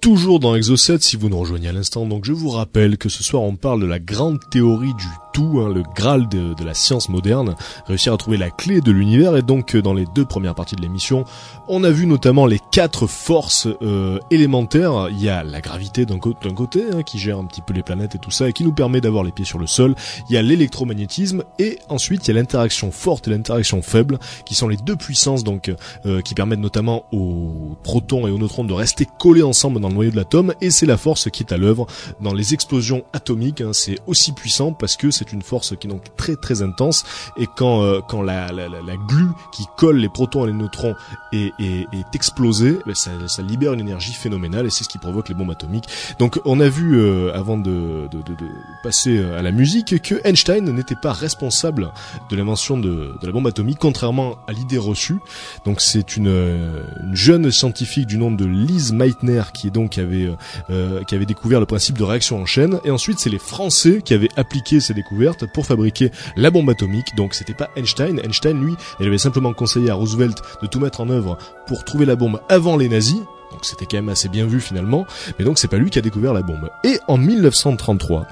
Toujours dans Exocet, si vous nous rejoignez à l'instant, donc je vous rappelle que ce soir on parle de la grande théorie du tout, hein, le graal de, la science moderne, réussir à trouver la clé de l'univers, et donc euh, dans les deux premières parties de l'émission, on a vu notamment les quatre forces euh, élémentaires. Il y a la gravité d'un côté, hein, qui gère un petit peu les planètes et tout ça, et qui nous permet d'avoir les pieds sur le sol. Il y a l'électromagnétisme, et ensuite il y a l'interaction forte et l'interaction faible, qui sont les deux puissances donc euh, qui permettent notamment aux protons et aux neutrons de rester collés ensemble dans le noyau de l'atome, et c'est la force qui est à l'œuvre dans les explosions atomiques. hein. C'est aussi puissant parce que c'est c'est une force qui est donc très très intense et quand euh, quand la, la, la, la glue qui colle les protons et les neutrons est, est, est explosée, ben, ça, ça libère une énergie phénoménale et c'est ce qui provoque les bombes atomiques. Donc on a vu euh, avant de, de, de, de passer à la musique que Einstein n'était pas responsable de l'invention de, de la bombe atomique, contrairement à l'idée reçue. Donc c'est une, euh, une jeune scientifique du nom de Lise Meitner qui est donc avait euh, qui avait découvert le principe de réaction en chaîne et ensuite c'est les Français qui avaient appliqué ces découvertes pour fabriquer la bombe atomique. Donc c'était pas Einstein, Einstein lui, il avait simplement conseillé à Roosevelt de tout mettre en œuvre pour trouver la bombe avant les nazis. Donc c'était quand même assez bien vu finalement, mais donc c'est pas lui qui a découvert la bombe. Et en 1933,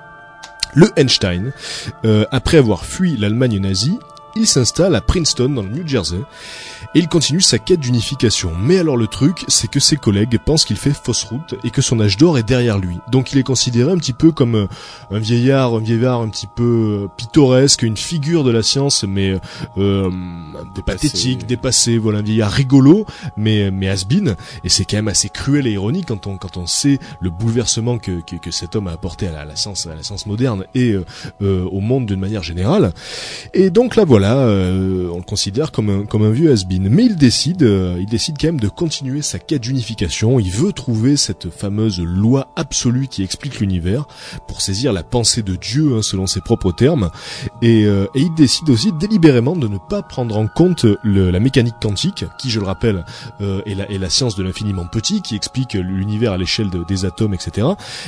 le Einstein, euh, après avoir fui l'Allemagne nazie, il s'installe à Princeton dans le New Jersey et il continue sa quête d'unification. Mais alors le truc, c'est que ses collègues pensent qu'il fait fausse route et que son âge d'or est derrière lui. Donc il est considéré un petit peu comme euh, un vieillard, un vieillard un petit peu euh, pittoresque, une figure de la science, mais euh, des pathétique, dépassé, voilà un vieillard rigolo, mais mais has-been. Et c'est quand même assez cruel et ironique quand on quand on sait le bouleversement que que, que cet homme a apporté à la, à la, science à la science moderne et euh, au monde d'une manière générale. Et donc là voilà, on le considère comme un comme un vieux mais il décide, euh, il décide quand même de continuer sa quête d'unification. Il veut trouver cette fameuse loi absolue qui explique l'univers pour saisir la pensée de Dieu, hein, selon ses propres termes. Et, euh, et, il décide aussi délibérément de ne pas prendre en compte la mécanique quantique, qui, je le rappelle, euh, est, la, science de l'infiniment petit, qui explique l'univers à l'échelle de, des atomes, etc.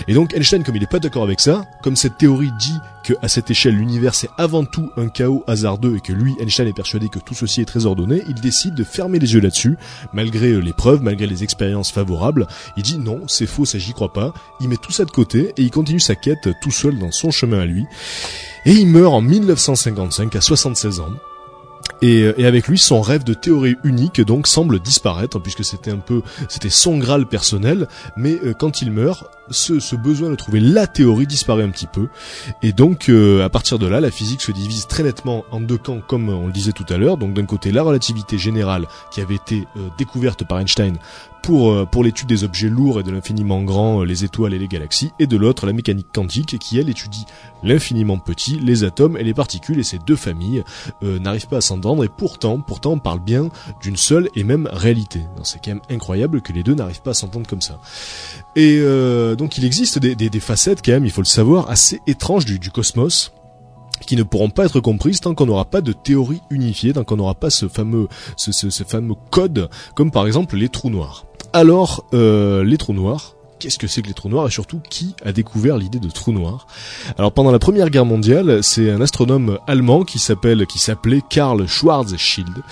Et donc Einstein, comme il n'est pas d'accord avec ça, comme cette théorie dit que à cette échelle l'univers c'est avant tout un chaos hasardeux et que lui, Einstein, est persuadé que tout ceci est très ordonné, il décide de fermer les yeux là-dessus, malgré euh, les preuves, malgré les expériences favorables. Il dit non, c'est faux, ça j'y crois pas. Il met tout ça de côté et il continue sa quête tout seul dans son chemin à lui. Et il meurt en 1955 à 76 ans. Et, euh, et, avec lui, son rêve de théorie unique donc semble disparaître puisque c'était un peu, c'était son graal personnel. Mais euh, quand il meurt, ce, besoin de trouver la théorie disparaît un petit peu. Et donc, euh, à partir de là, la physique se divise très nettement en deux camps, comme on le disait tout à l'heure. Donc, d'un côté, la relativité générale qui avait été découverte par Einstein pour, euh, pour l'étude des objets lourds et de l'infiniment grand, les étoiles et les galaxies, et de l'autre, la mécanique quantique qui, elle, étudie l'infiniment petit, les atomes et les particules, et ces deux familles n'arrivent pas à s'entendre, et pourtant, pourtant, on parle bien d'une seule et même réalité. C'est quand même incroyable que les deux n'arrivent pas à s'entendre comme ça. Et donc il existe des, des, des, facettes quand même, il faut le savoir, assez étranges du, du cosmos qui ne pourront pas être comprises tant qu'on n'aura pas de théorie unifiée, tant qu'on n'aura pas ce fameux, ce, ce, fameux code, comme par exemple les trous noirs. Alors, euh, les trous noirs, qu'est-ce que c'est que les trous noirs et surtout qui a découvert l'idée de trous noirs? Alors pendant la Première Guerre mondiale, c'est un astronome allemand qui s'appelle qui s'appelait Karl Schwarzschild.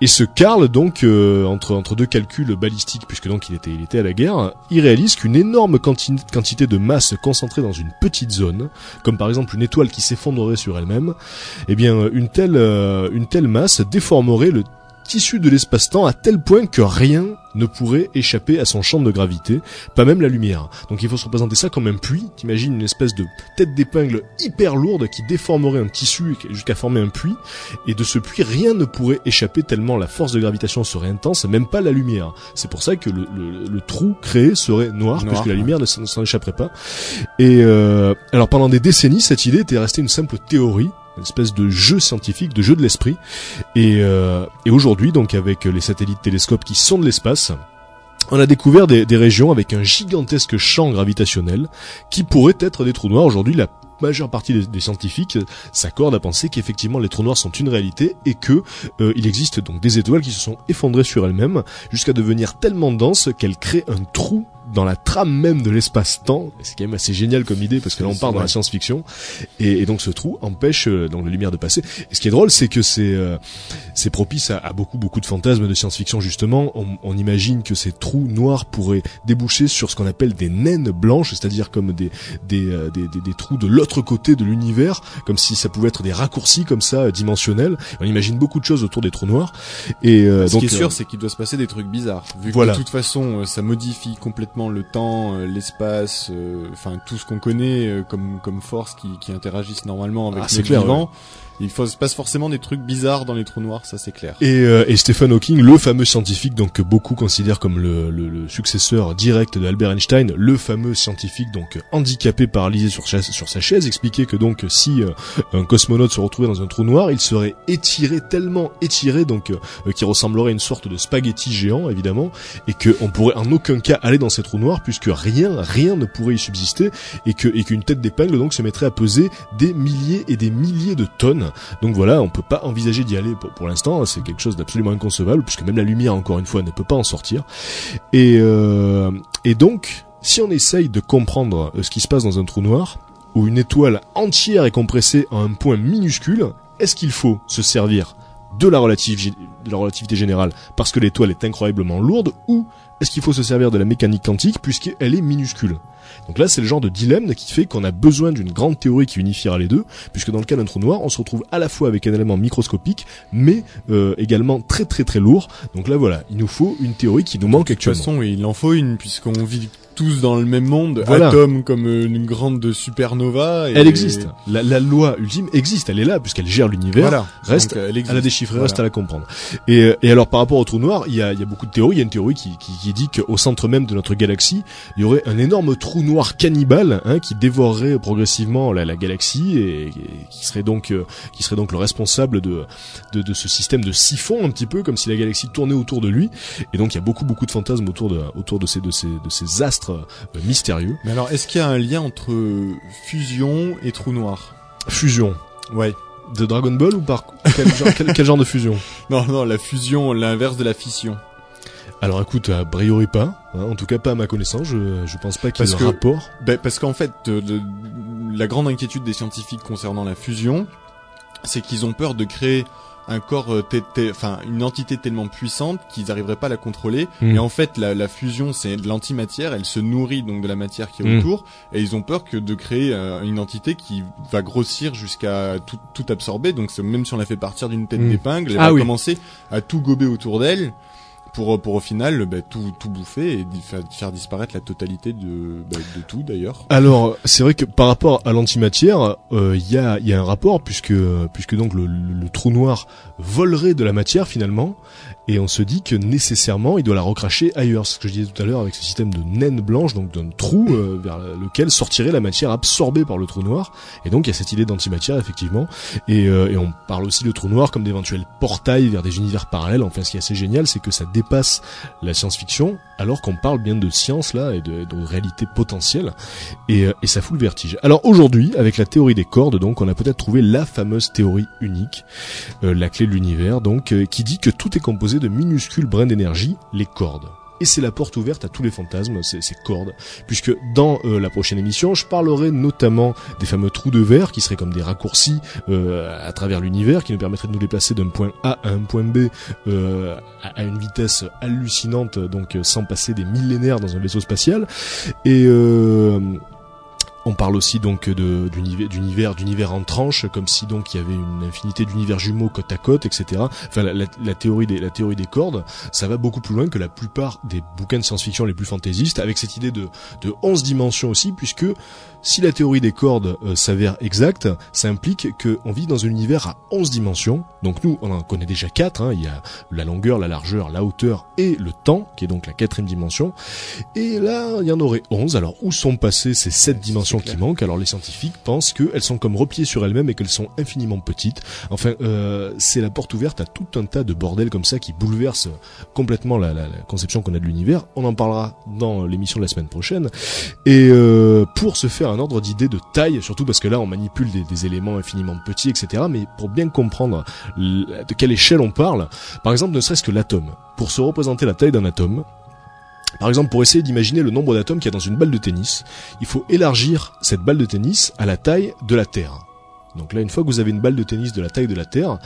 Et ce Karl donc euh, entre entre deux calculs balistiques puisque donc il était il était à la guerre, il réalise qu'une énorme quanti quantité de masse concentrée dans une petite zone, comme par exemple une étoile qui s'effondrerait sur elle-même, eh bien une telle euh, une telle masse déformerait le tissu de l'espace-temps à tel point que rien ne pourrait échapper à son champ de gravité, pas même la lumière. Donc il faut se représenter ça comme un puits, t'imagines une espèce de tête d'épingle hyper lourde qui déformerait un tissu jusqu'à former un puits, et de ce puits rien ne pourrait échapper tellement la force de gravitation serait intense, même pas la lumière. C'est pour ça que le, le, le, trou créé serait noir, noir puisque la lumière ne s'en échapperait pas. Et euh, alors pendant des décennies, cette idée était restée une simple théorie, une espèce de jeu scientifique, de jeu de l'esprit. Et, euh, et aujourd'hui, donc avec les satellites télescopes qui sont de l'espace, on a découvert des, des, régions avec un gigantesque champ gravitationnel qui pourrait être des trous noirs. Aujourd'hui, la majeure partie des, des scientifiques s'accordent à penser qu'effectivement les trous noirs sont une réalité et que euh, il existe donc des étoiles qui se sont effondrées sur elles-mêmes jusqu'à devenir tellement denses qu'elles créent un trou dans la trame même de l'espace-temps. C'est quand même assez génial comme idée parce que là on part dans la science-fiction et, et, donc ce trou empêche euh, donc la lumière de passer. Et ce qui est drôle, c'est que c'est euh, c'est propice à, à, beaucoup beaucoup de fantasmes de science-fiction justement. On, on, imagine que ces trous noirs pourraient déboucher sur ce qu'on appelle des naines blanches, c'est-à-dire comme des des, euh, des, des, des, trous de l'autre côté de l'univers, comme si ça pouvait être des raccourcis comme ça euh, dimensionnels. On imagine beaucoup de choses autour des trous noirs. Et ce donc, qui est sûr, c'est qu'il doit se passer des trucs bizarres. Vu que de toute façon, ça modifie complètement complètement le temps, euh, l'espace, euh, enfin tout ce qu'on connaît euh, comme comme force qui, qui interagissent normalement avec Ah, clair, vivant. Il se passe forcément des trucs bizarres dans les trous noirs, ça c'est clair. Et, euh, et Stephen Hawking, le fameux scientifique donc que beaucoup considèrent comme le, le- le successeur direct de Albert Einstein, le fameux scientifique donc handicapé paralysé sur, sur sa chaise, expliquait que donc si euh, un cosmonaute se retrouvait dans un trou noir, il serait étiré tellement étiré donc euh, qu'il ressemblerait à une sorte de spaghetti géant évidemment, et que on pourrait en aucun cas aller dans ces trous noirs puisque rien rien ne pourrait y subsister et que et qu'une tête d'épingle donc se mettrait à peser des milliers et des milliers de tonnes. Donc voilà, on peut pas envisager d'y aller pour, l'instant. C'est quelque chose d'absolument inconcevable puisque même la lumière, encore une fois, ne peut pas en sortir. Et euh, donc, si on essaye de comprendre euh, ce qui se passe dans un trou noir où une étoile entière est compressée à un point minuscule, est-ce qu'il faut se servir de la relativité générale parce que l'étoile est incroyablement lourde ou est-ce qu'il faut se servir de la mécanique quantique puisqu'elle est minuscule? Donc là, c'est le genre de dilemme qui fait qu'on a besoin d'une grande théorie qui unifiera les deux, puisque dans le cas d'un trou noir, on se retrouve à la fois avec un élément microscopique, mais euh, également très très très lourd. Donc là, voilà, il nous faut une théorie qui nous manque De toute actuellement. façon, il en faut une puisqu'on vit tous dans le même monde, Voilà. atome comme euh, une grande supernova. Et Elle existe. La, la loi ultime existe, elle est là, puisqu'elle gère l'univers. Voilà. Reste Donc, elle existe. à la déchiffrer, Voilà. reste à la comprendre. Et, euh, et alors par rapport au trou noir, il y a, il y a beaucoup de théories. Il y a une théorie qui, qui, qui dit qu'au centre même de notre galaxie, il y aurait un énorme trou noir cannibale hein, qui dévorerait progressivement la, la galaxie et, et qui serait donc euh, qui serait donc le responsable de, de de ce système de siphon un petit peu comme si la galaxie tournait autour de lui. Et donc il y a beaucoup beaucoup de fantasmes autour de autour de ces de ces de ces astres euh, mystérieux. Mais alors, est-ce qu'il y a un lien entre fusion et trou noir? Fusion Ouais. de Dragon Ball ou par quel genre, quel- quel genre de fusion? Non, non, la fusion, l'inverse de la fission. Alors écoute, a priori pas, hein, en tout cas pas à ma connaissance, je, je pense pas qu'il y ait un rapport. Ben, parce qu'en fait, la grande inquiétude des scientifiques concernant la fusion, c'est qu'ils ont peur de créer un corps, euh, enfin une entité tellement puissante qu'ils n'arriveraient pas à la contrôler. Mm. Et en fait, la, la fusion, c'est de l'antimatière, elle se nourrit donc de la matière qui est Mm. autour, et ils ont peur que de créer euh, une entité qui va grossir jusqu'à tout, tout absorber. Donc même si on la fait partir d'une tête Mm. d'épingle, elle Ah va oui. commencer à tout gober autour d'elle. Pour, pour au final ben, tout, tout bouffer et faire, disparaître la totalité de, ben, de tout d'ailleurs. Alors c'est vrai que par rapport à l'antimatière, euh, il y, a, y a un rapport puisque puisque donc le, le- le trou noir volerait de la matière finalement, et on se dit que nécessairement il doit la recracher ailleurs. Ce que je disais tout à l'heure avec ce système de naine blanche, donc d'un trou euh, vers lequel sortirait la matière absorbée par le trou noir. Et donc il y a cette idée d'antimatière effectivement. Et, euh, et on parle aussi de trou noir comme d'éventuels portails vers des univers parallèles. Enfin, ce qui est assez génial, c'est que ça dépasse la science-fiction, alors qu'on parle bien de science là et de, réalité potentielle. Et, euh, et ça fout le vertige. Alors aujourd'hui, avec la théorie des cordes, donc, on a peut-être trouvé la fameuse théorie unique, euh, la clé de l'univers, donc, euh, qui dit que tout est composé de minuscules brins d'énergie, les cordes. Et c'est la porte ouverte à tous les fantasmes, ces, ces cordes, puisque dans euh, la prochaine émission, je parlerai notamment des fameux trous de verre qui seraient comme des raccourcis euh, à travers l'univers, qui nous permettraient de nous déplacer d'un point A à un point B euh, à, à une vitesse hallucinante, donc sans passer des millénaires dans un vaisseau spatial. Et on parle aussi donc d'univers d'univers en tranche, comme si donc il y avait une infinité d'univers jumeaux côte à côte, etc. Enfin, la théorie des la théorie des cordes, ça va beaucoup plus loin que la plupart des bouquins de science-fiction les plus fantaisistes, avec cette idée de de 11 dimensions aussi, puisque si la théorie des cordes euh, s'avère exacte, ça implique qu'on vit dans un univers à 11 dimensions. Donc nous, on en connaît déjà 4. Il y a la longueur, la largeur, la hauteur et le temps, qui est donc la quatrième dimension. Et là, il y en aurait 11. Alors, où sont passées ces 7 dimensions qui manquent? Alors, les scientifiques pensent qu'elles sont comme repliées sur elles-mêmes et qu'elles sont infiniment petites. Enfin, euh, c'est la porte ouverte à tout un tas de bordel comme ça qui bouleverse complètement la, la- la conception qu'on a de l'univers. On en parlera dans l'émission de la semaine prochaine. Et euh, pour se faire un ordre d'idée de taille, surtout parce que là, on manipule des, éléments infiniment petits, etc. Mais pour bien comprendre de quelle échelle on parle, par exemple, ne serait-ce que l'atome. Pour se représenter la taille d'un atome, par exemple, pour essayer d'imaginer le nombre d'atomes qu'il y a dans une balle de tennis, il faut élargir cette balle de tennis à la taille de la Terre. Donc là, une fois que vous avez une balle de tennis de la taille de la Terre,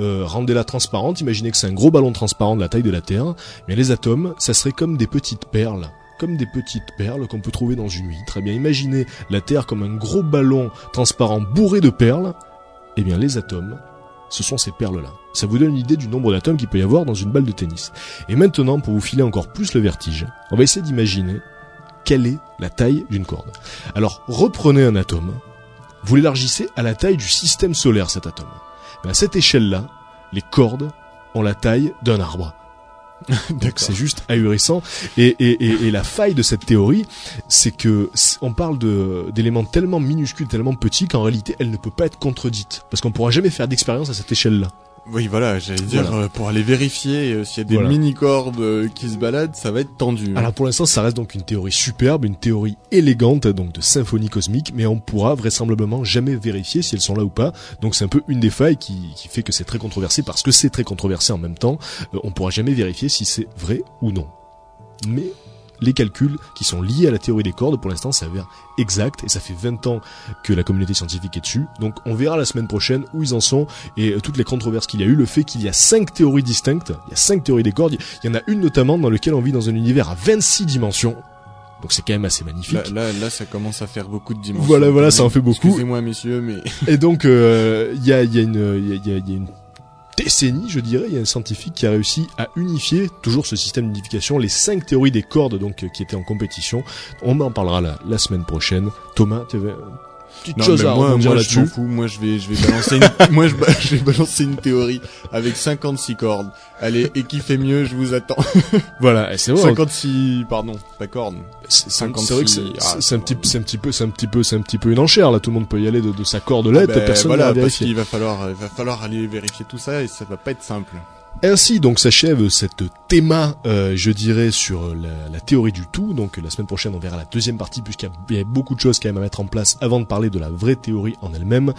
euh, rendez-la transparente. Imaginez que c'est un gros ballon transparent de la taille de la Terre. Mais les atomes, ça serait comme des petites perles. Comme des petites perles qu'on peut trouver dans une huître. Très bien, imaginez la Terre comme un gros ballon transparent bourré de perles. Eh bien, les atomes, ce sont ces perles-là. Ça vous donne une idée du nombre d'atomes qu'il peut y avoir dans une balle de tennis. Et maintenant, pour vous filer encore plus le vertige, on va essayer d'imaginer quelle est la taille d'une corde. Alors reprenez un atome, vous l'élargissez à la taille du système solaire cet atome. Mais à cette échelle-là, les cordes ont la taille d'un arbre. C'est juste ahurissant. Et, et, et, et, la faille de cette théorie, c'est que on parle d'éléments tellement minuscules, tellement petits qu'en réalité, elle ne peut pas être contredite, parce qu'on pourra jamais faire d'expérience à cette échelle-là. Oui, voilà, j'allais dire, Voilà. euh, pour aller vérifier euh, s'il y a des Voilà. mini-cordes euh, qui se baladent, ça va être tendu. Alors pour l'instant, ça reste donc une théorie superbe, une théorie élégante, donc de symphonie cosmique, mais on pourra vraisemblablement jamais vérifier si elles sont là ou pas. Donc c'est un peu une des failles qui, qui fait que c'est très controversé, parce que c'est très controversé en même temps. euh, on pourra jamais vérifier si c'est vrai ou non. Mais les calculs qui sont liés à la théorie des cordes, pour l'instant, s'avèrent exacts, et ça fait 20 ans que la communauté scientifique est dessus. Donc on verra la semaine prochaine où ils en sont, et euh, toutes les controverses qu'il y a eu, le fait qu'il y a cinq théories distinctes, il y a cinq théories des cordes, il y en a une notamment dans laquelle on vit dans un univers à 26 dimensions. Donc c'est quand même assez magnifique. Là, là, là, ça commence à faire beaucoup de dimensions. Voilà, voilà, ça en fait beaucoup. Excusez-moi, messieurs, mais Et donc, euh, il y, a, il y, a y, a, il y a- il y a une décennie, je dirais, il y a un scientifique qui a réussi à unifier toujours ce système d'unification, les cinq théories des cordes donc euh, qui étaient en compétition. On en parlera la, semaine prochaine. Thomas, tu petite non, chose à moi, moi, je m'en fous. Moi, je vais, je vais balancer une, moi, je, vais balancer une théorie avec 56 cordes. Allez, et qui fait mieux, je vous attends. Voilà, c'est vrai. 56, pardon, pas cordes. C'est c'est- 56, c'est vrai que c'est ah, c'est- un petit, c'est un petit peu, c'est un petit peu, c'est un petit peu une enchère là. Tout le monde peut y aller de, de sa corde là, Ah ben, personne voilà, parce qu'il va falloir, il va falloir aller vérifier tout ça et ça va pas être simple. Ainsi donc s'achève cette théma, euh, je dirais, sur la, la théorie du tout. Donc la semaine prochaine, on verra la deuxième partie puisqu'il y a- beaucoup de choses quand même à mettre en place avant de parler de la vraie théorie en elle-même.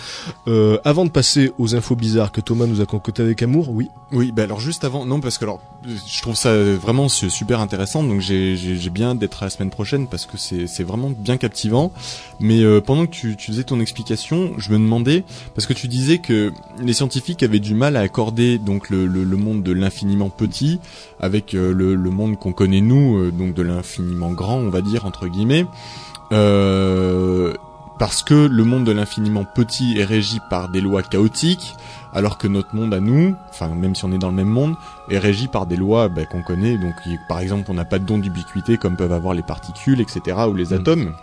Euh, avant de passer aux infos bizarres que Thomas nous a concoctées avec amour, oui. Oui, bah alors juste avant, non parce que alors je trouve ça vraiment su- super intéressant, donc j'ai bien d'être à la semaine prochaine parce que c'est vraiment bien captivant. Mais euh, pendant que tu, tu faisais ton explication, je me demandais parce que tu disais que les scientifiques avaient du mal à accorder donc le le, le monde de l'infiniment petit avec euh, le le monde qu'on connaît nous, euh, donc de l'infiniment grand, on va dire entre guillemets. Euh, parce que le monde de l'infiniment petit est régi par des lois chaotiques, alors que notre monde à nous, enfin même si on est dans le même monde, est régi par des lois bah, qu'on connaît. Donc par exemple, on n'a pas de don d'ubiquité comme peuvent avoir les particules, etc. ou les Mm. atomes.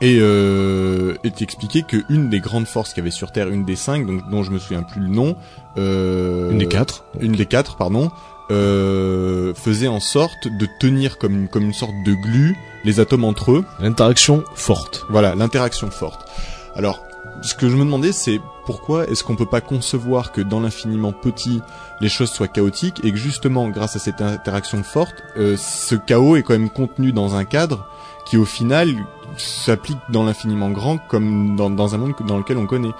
Et euh, est expliqué que une des grandes forces qu'il y avait sur Terre, une des cinq, donc dont je me souviens plus le nom, Une des quatre. une des quatre, pardon, euh, faisait en sorte de tenir comme une, comme une sorte de glue les atomes entre eux. L'interaction forte. Voilà, l'interaction forte. Alors, ce que je me demandais, c'est pourquoi est-ce qu'on peut pas concevoir que dans l'infiniment petit, les choses soient chaotiques et que justement, grâce à cette interaction forte, euh, ce chaos est quand même contenu dans un cadre qui, au final, s'applique dans l'infiniment grand comme dans, dans un monde dans lequel on connaît.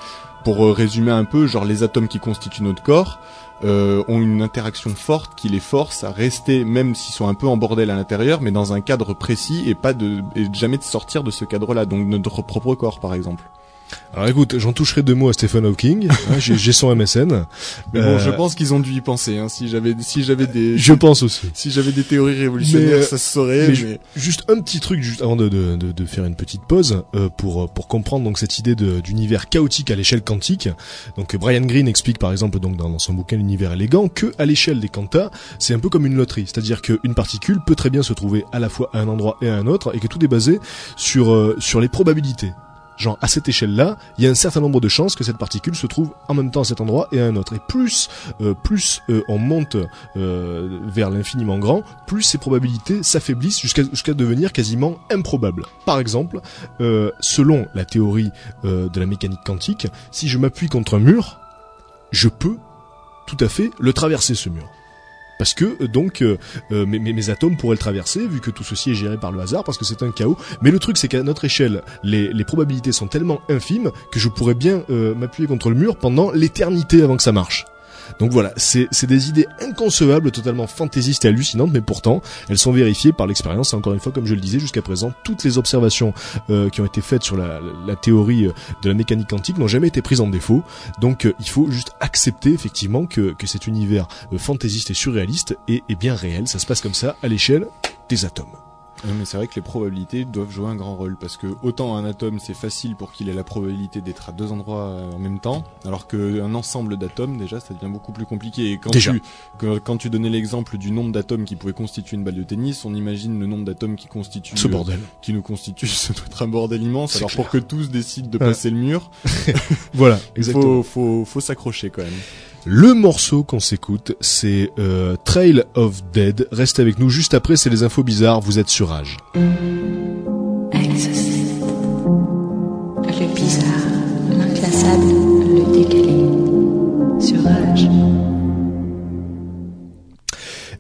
Pour euh, résumer un peu, genre les atomes qui constituent notre corps euh, ont une interaction forte qui les force à rester, même s'ils sont un peu en bordel à l'intérieur, mais dans un cadre précis et pas de et jamais de sortir de ce cadre-là. Donc notre propre corps, par exemple. Alors écoute, j'en toucherai deux mots à Stephen Hawking. hein, J'ai son MSN. Mais Euh, bon, je pense qu'ils ont dû y penser. Hein, si j'avais si j'avais des Je pense aussi. si j'avais des théories révolutionnaires, Mais, euh, ça se saurait. mais Juste un petit truc juste avant de, de, de, de faire une petite pause euh, pour pour comprendre donc cette idée d'univers chaotique à l'échelle quantique. Donc Brian Greene explique par exemple donc dans, dans son bouquin l'univers élégant que à l'échelle des quantas c'est un peu comme une loterie, c'est-à-dire qu'une particule peut très bien se trouver à la fois à un endroit et à un autre et que tout est basé sur euh, sur les probabilités. Genre à cette échelle-là, il y a un certain nombre de chances que cette particule se trouve en même temps à cet endroit et à un autre. Et plus euh, plus euh, on monte euh, vers l'infiniment grand, plus ces probabilités s'affaiblissent jusqu'à jusqu'à devenir quasiment improbables. Par exemple, selon la théorie de la mécanique quantique, si je m'appuie contre un mur, je peux tout à fait le traverser ce mur. Parce que euh, donc euh, euh, mes, mes- mes atomes pourraient le traverser vu que tout ceci est géré par le hasard parce que c'est un chaos. Mais le truc c'est qu'à notre échelle, les, les probabilités sont tellement infimes que je pourrais bien euh, m'appuyer contre le mur pendant l'éternité avant que ça marche. Donc voilà, c'est des idées inconcevables, totalement fantaisistes et hallucinantes, mais pourtant elles sont vérifiées par l'expérience. Et encore une fois, comme je le disais jusqu'à présent, toutes les observations euh, qui ont été faites sur la, théorie euh, de la mécanique quantique n'ont jamais été prises en défaut. Donc euh, il faut juste accepter effectivement que, que cet univers fantaisiste et surréaliste est bien réel. Ça se passe comme ça à l'échelle des atomes. Mais c'est vrai que les probabilités doivent jouer un grand rôle parce que autant un atome c'est facile pour qu'il ait la probabilité d'être à deux endroits euh, en même temps, alors qu'un ensemble d'atomes déjà ça devient beaucoup plus compliqué. Et quand Déjà. tu que- quand tu donnais l'exemple du nombre d'atomes qui pouvaient constituer une balle de tennis, on imagine le nombre d'atomes qui constituent Ce euh, bordel. qui nous constitue, ça doit être un bordel immense. Alors clair. pour que tous décident de Ouais. passer le mur, Voilà, exactement. faut faut faut s'accrocher quand même. Le morceau qu'on s'écoute, c'est euh, Trail of Dead. Restez avec nous juste après, c'est les infos bizarres. Vous êtes sur Rage. Le bizarre, l'inclassable,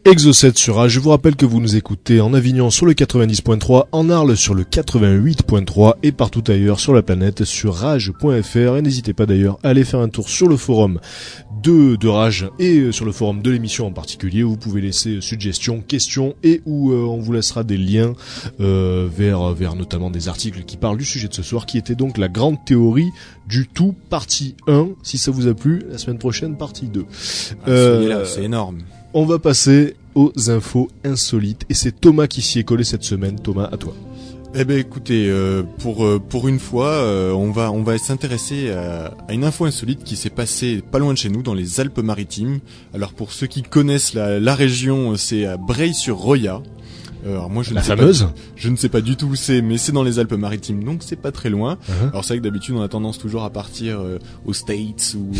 Exocet sur Rage. Je vous rappelle que vous nous écoutez en Avignon sur le 90.3, en Arles sur le 88.3 et partout ailleurs sur la planète sur rage.fr. Et n'hésitez pas d'ailleurs à aller faire un tour sur le forum de, de Rage et euh, sur le forum de l'émission en particulier. où Vous pouvez laisser suggestions, questions et où euh, on vous laissera des liens euh, vers, vers notamment des articles qui parlent du sujet de ce soir qui était donc la grande théorie du tout partie 1. Si ça vous a plu, la semaine prochaine partie 2. Ah, Euh, c'est énorme. On va passer aux infos insolites et c'est Thomas qui s'y est collé cette semaine. Thomas, à toi. Eh ben écoutez, euh, pour euh, pour une fois, euh, on va on va s'intéresser à, une info insolite qui s'est passée pas loin de chez nous, dans les Alpes-Maritimes. Alors pour ceux qui connaissent la, la région, c'est à Breil-sur-Roya. Alors moi je La ne sais fameuse pas, je ne sais pas du tout où c'est, mais c'est dans les Alpes-Maritimes, donc c'est pas très loin. Uh-huh. Alors c'est vrai que d'habitude on a tendance toujours à partir euh, aux States ou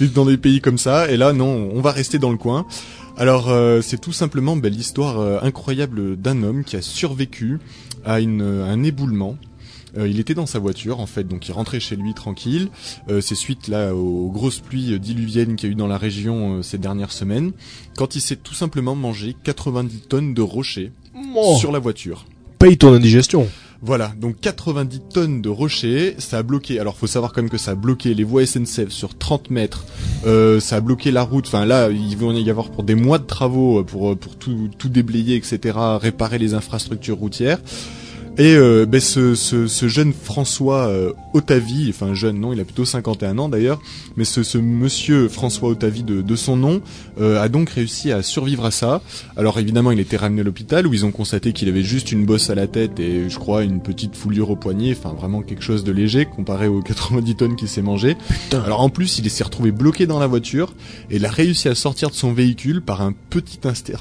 euh, dans des pays comme ça, et là non, on va rester dans le coin. Alors euh, c'est tout simplement ben, l'histoire incroyable d'un homme qui a survécu à, une, à un éboulement. Euh, il était dans sa voiture en fait, donc il rentrait chez lui tranquille. Euh, c'est suite là aux grosses pluies diluviennes qu'il y a eu dans la région euh, ces dernières semaines, quand il s'est tout simplement mangé 90 tonnes de rochers Oh, sur la voiture. Paye ton indigestion. Voilà, donc 90 tonnes de rochers, ça a bloqué. Alors faut savoir quand même que ça a bloqué les voies SNCF sur 30 mètres. Euh, ça a bloqué la route. Enfin là, il va y avoir pour des mois de travaux pour pour tout tout déblayer, etc. Réparer les infrastructures routières. Et euh, ben, ce, ce, ce jeune François euh, Otavi, enfin jeune non, il a plutôt 51 ans d'ailleurs, mais ce, ce monsieur François Otavi de, de son nom euh, a donc réussi à survivre à ça. Alors évidemment, il était ramené à l'hôpital où ils ont constaté qu'il avait juste une bosse à la tête et je crois une petite foulure au poignet, enfin vraiment quelque chose de léger comparé aux 90 tonnes qu'il s'est mangé. Alors en plus, il s'est retrouvé bloqué dans la voiture et il a réussi à sortir de son véhicule par un petit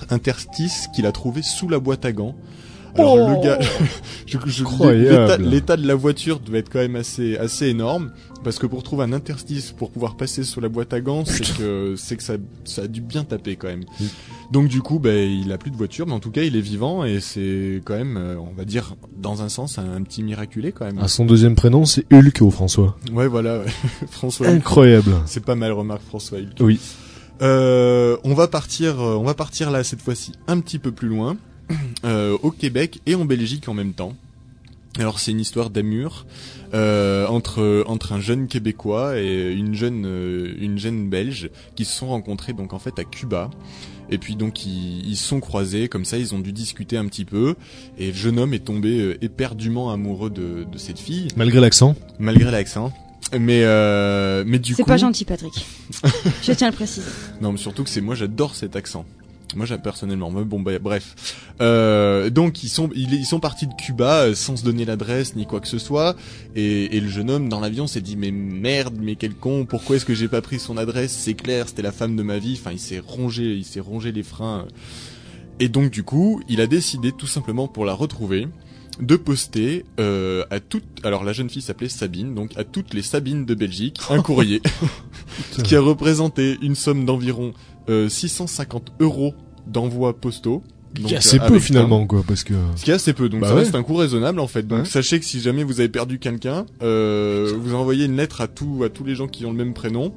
interstice qu'il a trouvé sous la boîte à gants. Alors Oh le gars, je, je- Incroyable. l'état- l'état de la voiture devait être quand même assez assez énorme parce que pour trouver un interstice pour pouvoir passer sous la boîte à gants, c'est que c'est que ça ça a dû bien taper quand même. Donc du coup, ben il a plus de voiture, mais en tout cas il est vivant et c'est quand même, euh, on va dire, dans un sens, un, un petit miraculé quand même. Ah, son deuxième prénom, c'est Hulk François. Ouais, voilà, ouais. François. Incroyable. C'est pas mal, remarque François. Hulk. Oui. Euh, on va partir, euh, on va partir là cette fois-ci un petit peu plus loin, euh, au Québec et en Belgique en même temps. Alors c'est une histoire d'amour euh, entre entre un jeune québécois et une jeune euh, une jeune belge qui se sont rencontrés donc en fait à Cuba. Et puis donc ils ils se sont croisés comme ça, ils ont dû discuter un petit peu et le jeune homme est tombé euh, éperdument amoureux de, de cette fille Malgré l'accent. malgré l'accent. Mais euh, mais du C'est coup pas gentil, Patrick. Je tiens à le préciser. non, mais surtout que c'est moi, j'adore cet accent. Moi, j'ai personnellement. Mais bon, bah, bref. Euh, donc, ils sont, ils, ils sont partis de Cuba euh, sans se donner l'adresse ni quoi que ce soit. Et, et le jeune homme dans l'avion s'est dit mais merde, mais quel con. Pourquoi est-ce que j'ai pas pris son adresse? C'est clair, c'était la femme de ma vie. Enfin, il s'est rongé, il s'est rongé les freins. Et donc, du coup, il a décidé tout simplement pour la retrouver de poster euh, à toutes. Alors, la jeune fille s'appelait Sabine, donc à toutes les Sabines de Belgique un courrier qui a représenté une somme d'environ euh, 650 euros d'envois postaux. Donc, assez euh, peu finalement, quoi, parce que... Ce qui est assez peu, donc Bah ça ouais. reste un coût raisonnable en fait. Donc Ouais. sachez que si jamais vous avez perdu quelqu'un, euh, vous envoyez une lettre à tous à tous les gens qui ont le même prénom.